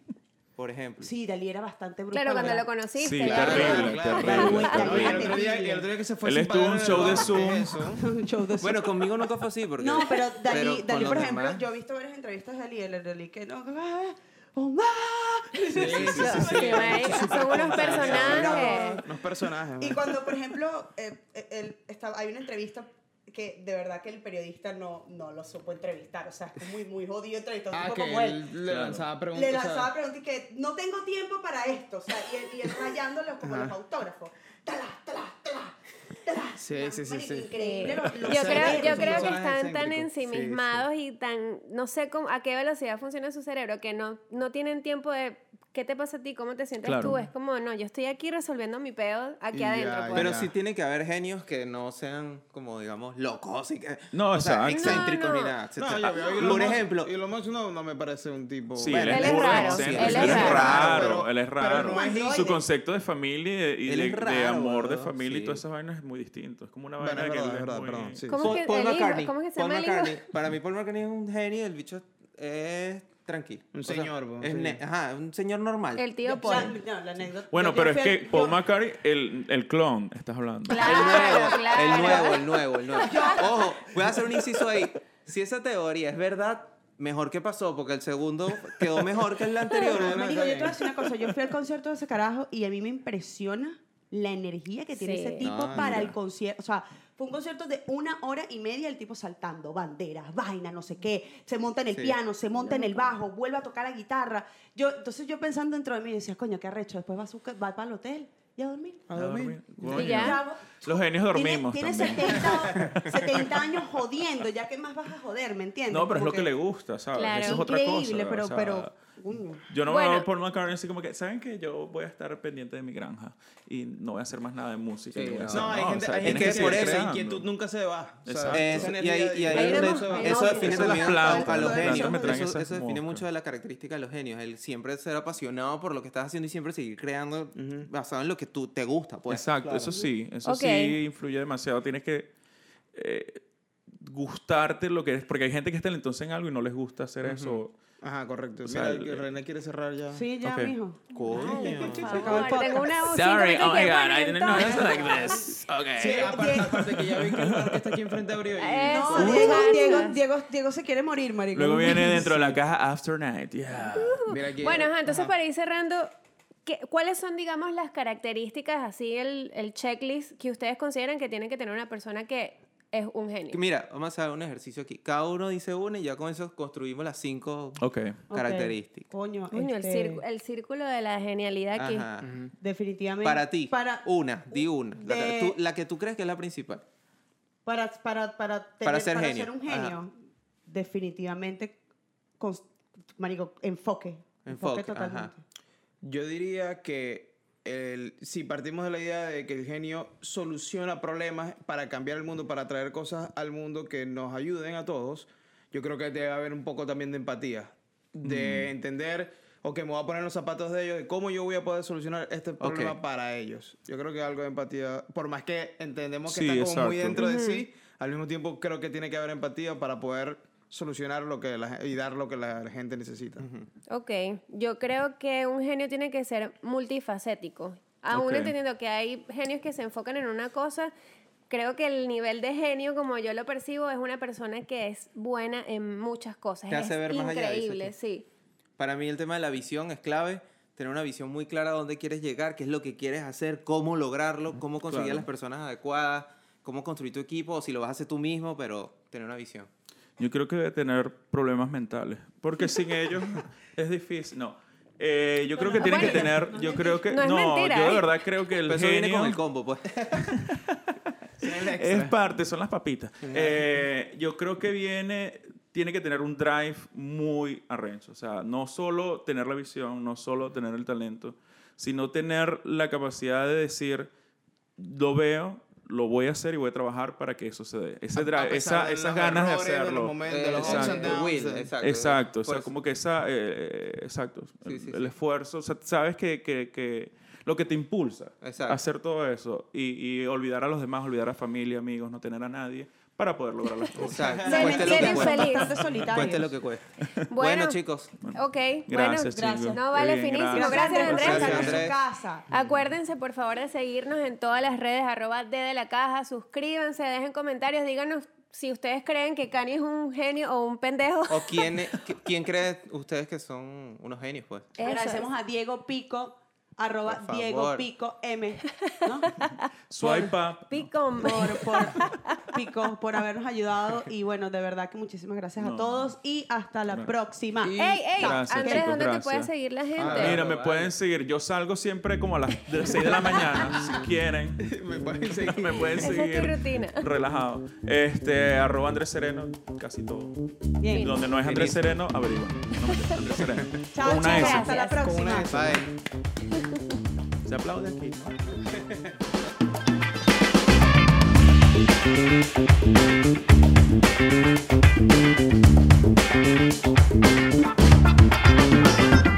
por ejemplo. Sí, Dalí era bastante brutal. Claro, cuando lo conociste. Sí, claro. terrible, claro. terrible, Claro, el otro día, el otro día que se fue Él estuvo en un show de Zoom. eso. Un show de Bueno, conmigo nunca fue así. Porque, No, pero Dalí, pero Dalí por ejemplo, demás- yo he visto varias entrevistas de Dalí, el Dalí que no... ah, oh. Sí, sí, sí, son unos personajes. Unos personajes. Y cuando, por ejemplo, eh, eh, él estaba- hay una entrevista que de verdad que el periodista no, no lo supo entrevistar. O sea, es muy, muy jodido entrevistar Ah, que como él. le lanzaba preguntas. Le o sea, lanzaba preguntas y que no tengo tiempo para esto. O sea, y él, y él rayándolo como Ajá. los autógrafos. Tala, tala, tala, tala. Sí, sí, sí. Increíble. Yo creo, yo creo que están tan ensimismados y tan, no sé cómo, a qué velocidad funciona su cerebro, que no, no tienen tiempo de, ¿qué te pasa a ti? ¿Cómo te sientes Claro. tú? Es como, no, yo estoy aquí resolviendo mi peo aquí Y adentro. pues. Pero sí tiene que haber genios que no sean como, digamos, locos y que... No, o sea, exacto. excéntricos No, ni nada. No, yo Por ejemplo, Y Elon Musk no, no me parece un tipo. Sí, Bueno, él, él es raro, excéntrico, él es él es raro. raro, Pero- él es raro. es Su concepto de familia y de, raro, amor de familia y todas esas vainas es muy distinto. Es como una vaina que verdad, muy- sí. ¿Cómo. ¿Cómo es que se Paul llama el hijo? McCartney. Para mí Paul McCartney es un genio, el bicho es tranquilo. Un O sea, señor, pues, es sí. Ajá, un señor normal. El tío La- Paul. no, la anécdota. Bueno, pero es que Paul McCartney, el, el clon, estás hablando. El Claro, nuevo, claro. el nuevo, el nuevo, el nuevo. Ojo, voy a hacer un inciso ahí. Si esa teoría es verdad, mejor que pasó, porque el segundo quedó mejor que el anterior. No, no, yo te voy a decir una cosa. Yo fui al concierto de ese carajo y a mí me impresiona la energía que tiene Sí. ese tipo No, para mira. el concierto. O sea, fue un concierto de una hora y media, el tipo saltando, banderas, vaina, no sé qué. Se monta en el Sí. piano, se monta en el bajo, vuelve a tocar la guitarra. Yo, entonces yo pensando dentro de mí, decía, coño, qué arrecho. Después va, a su va para el hotel y a dormir. A dormir. Coño. Y ya. Los genios dormimos Tiene, tiene también. 70, 70 años jodiendo, ya que más vas a joder, ¿me entiendes? No, pero es Como lo que le gusta, ¿sabes? Claro. Eso es otra Increíble, cosa. pero, o sea, pero. Yo no Bueno. me voy por McCartney así como que, ¿saben que Yo voy a estar pendiente de mi granja y no voy a hacer más nada de música. Sí, a no. hacer- No, hay gente, o sea, hay gente que, que por eso inquietud nunca se va. Exacto. Es- esa y ahí, y donde- eso define Eso también a- a, los genios. Eso, eso define mucho de la característica de los genios. El siempre ser apasionado por lo que estás haciendo y siempre seguir creando basado en lo que tú te gusta. Pues. Exacto, eso sí, eso Ok. sí influye demasiado. Tienes que eh, gustarte lo que es, porque hay gente que es talentosa en algo y no les gusta hacer eso. Ajá, correcto. O sea, Mira, el- que René quiere cerrar ya. Sí, ya, mijo. Coño. Tengo una Sorry, oh my god, I didn't know it's like this. Okay. Sí, aparte, aparte que ya vi que el bar que está aquí enfrente abrió. No, Diego. Diego, Diego, Diego se quiere morir, marico. Luego viene *laughs* dentro de la caja After Night. Yeah. Mira aquí. Bueno, ajá, entonces Ajá. para ir cerrando, ¿qué- ¿cuáles son, digamos, las características, así el, el checklist que ustedes consideran que tiene que tener una persona que es un genio? Mira, vamos a hacer un ejercicio aquí. Cada uno dice una y ya con eso construimos las cinco características. Coño, Coño, el, este, el círculo de la genialidad aquí. Ajá. definitivamente. Para ti, Para, una, di una. La, que tú- la que tú crees que es la principal. para, para, para, tener- Para ser genio. ser un genio, Ajá. definitivamente, cons- marico, enfoque. Enfoque, totalmente. ajá. Yo diría que el, si partimos de la idea de que el genio soluciona problemas para cambiar el mundo, para traer cosas al mundo que nos ayuden a todos, yo creo que debe haber un poco también de empatía, de entender, ok, me voy a poner en los zapatos de ellos, de cómo yo voy a poder solucionar este problema para ellos. Yo creo que algo de empatía, por más que entendemos que Sí, está como muy dentro de sí, al mismo tiempo creo que tiene que haber empatía para poder solucionar lo que la, y dar lo que la gente necesita. Ok, yo creo que un genio tiene que ser multifacético. Aún Ok. entendiendo que hay genios que se enfocan en una cosa, creo que el nivel de genio, como yo lo percibo, es una persona que es buena en muchas cosas. Te hace es ver más allá, increíble, tú. sí. Para mí el tema de la visión es clave. Tener una visión muy clara de dónde quieres llegar, qué es lo que quieres hacer, cómo lograrlo, cómo conseguir Claro. a las personas adecuadas, cómo construir tu equipo, o si lo vas a hacer tú mismo, pero tener una visión. Yo creo que debe tener problemas mentales. Porque *laughs* sin ellos es difícil. No. Eh, yo creo que tienen que tener. Yo creo que. no yo de ¿eh? verdad creo que el Pero eso viene genio. con el combo, pues. *laughs* Es parte, son las papitas. Eh, yo creo que viene, tiene que tener un drive muy arrecho. O sea, no solo tener la visión, no solo tener el talento, sino tener la capacidad de decir, lo veo, lo voy a hacer y voy a trabajar para que eso se dé. Ese A- esa- de esas ganas de hacerlo. momentos, ups Exacto. downs, Will, exacto. Exacto, o Por sea, eso. como que esa, eh, exacto, Sí, el, sí, el sí. esfuerzo, o sea, sabes que, que, que lo que te impulsa Exacto. a hacer todo eso y, y olvidar a los demás, olvidar a familia, amigos, no tener a nadie para poder lograr las cosas. Exacto. Se Cueste lo que cueste. lo que cueste. Bueno, Bueno, chicos. Ok, Gracias, bueno, chicos. No, vale, bien, finísimo. gracias. Gracias, Andrés. Gracias, Gracias, Andrés. su casa. Acuérdense, por favor, de seguirnos en todas las redes, arroba D de la caja, suscríbanse, dejen comentarios, díganos si ustedes creen que Kanye es un genio o un pendejo. ¿O quién, qui- quién cree ustedes que son unos genios, pues? Eso Agradecemos es. a Diego Pico, arroba Por Diego. Pico M, ¿no? *laughs* Swipe up. Picom. por, por, Pico, por habernos ayudado. Y bueno, de verdad que muchísimas gracias a todos y hasta la Gracias. próxima. Y- Ey, ey, Gracias, Andrés, chicos, ¿dónde te puede seguir la gente? Ah, Mira, me vale. pueden seguir. Yo salgo siempre como a las 6 de la mañana, *laughs* si quieren. Me pueden *laughs* seguir. Me pueden Esa es seguir. tu rutina. Relajado. Este, arroba Andrés Sereno, casi todo. Bien. Donde no es Andrés Sereno, averigua. No, Andrés Sereno. Chao, Con una chicos. S. Hasta la próxima. Con una S. Bye. Se aplaude aquí. ¿no? *laughs*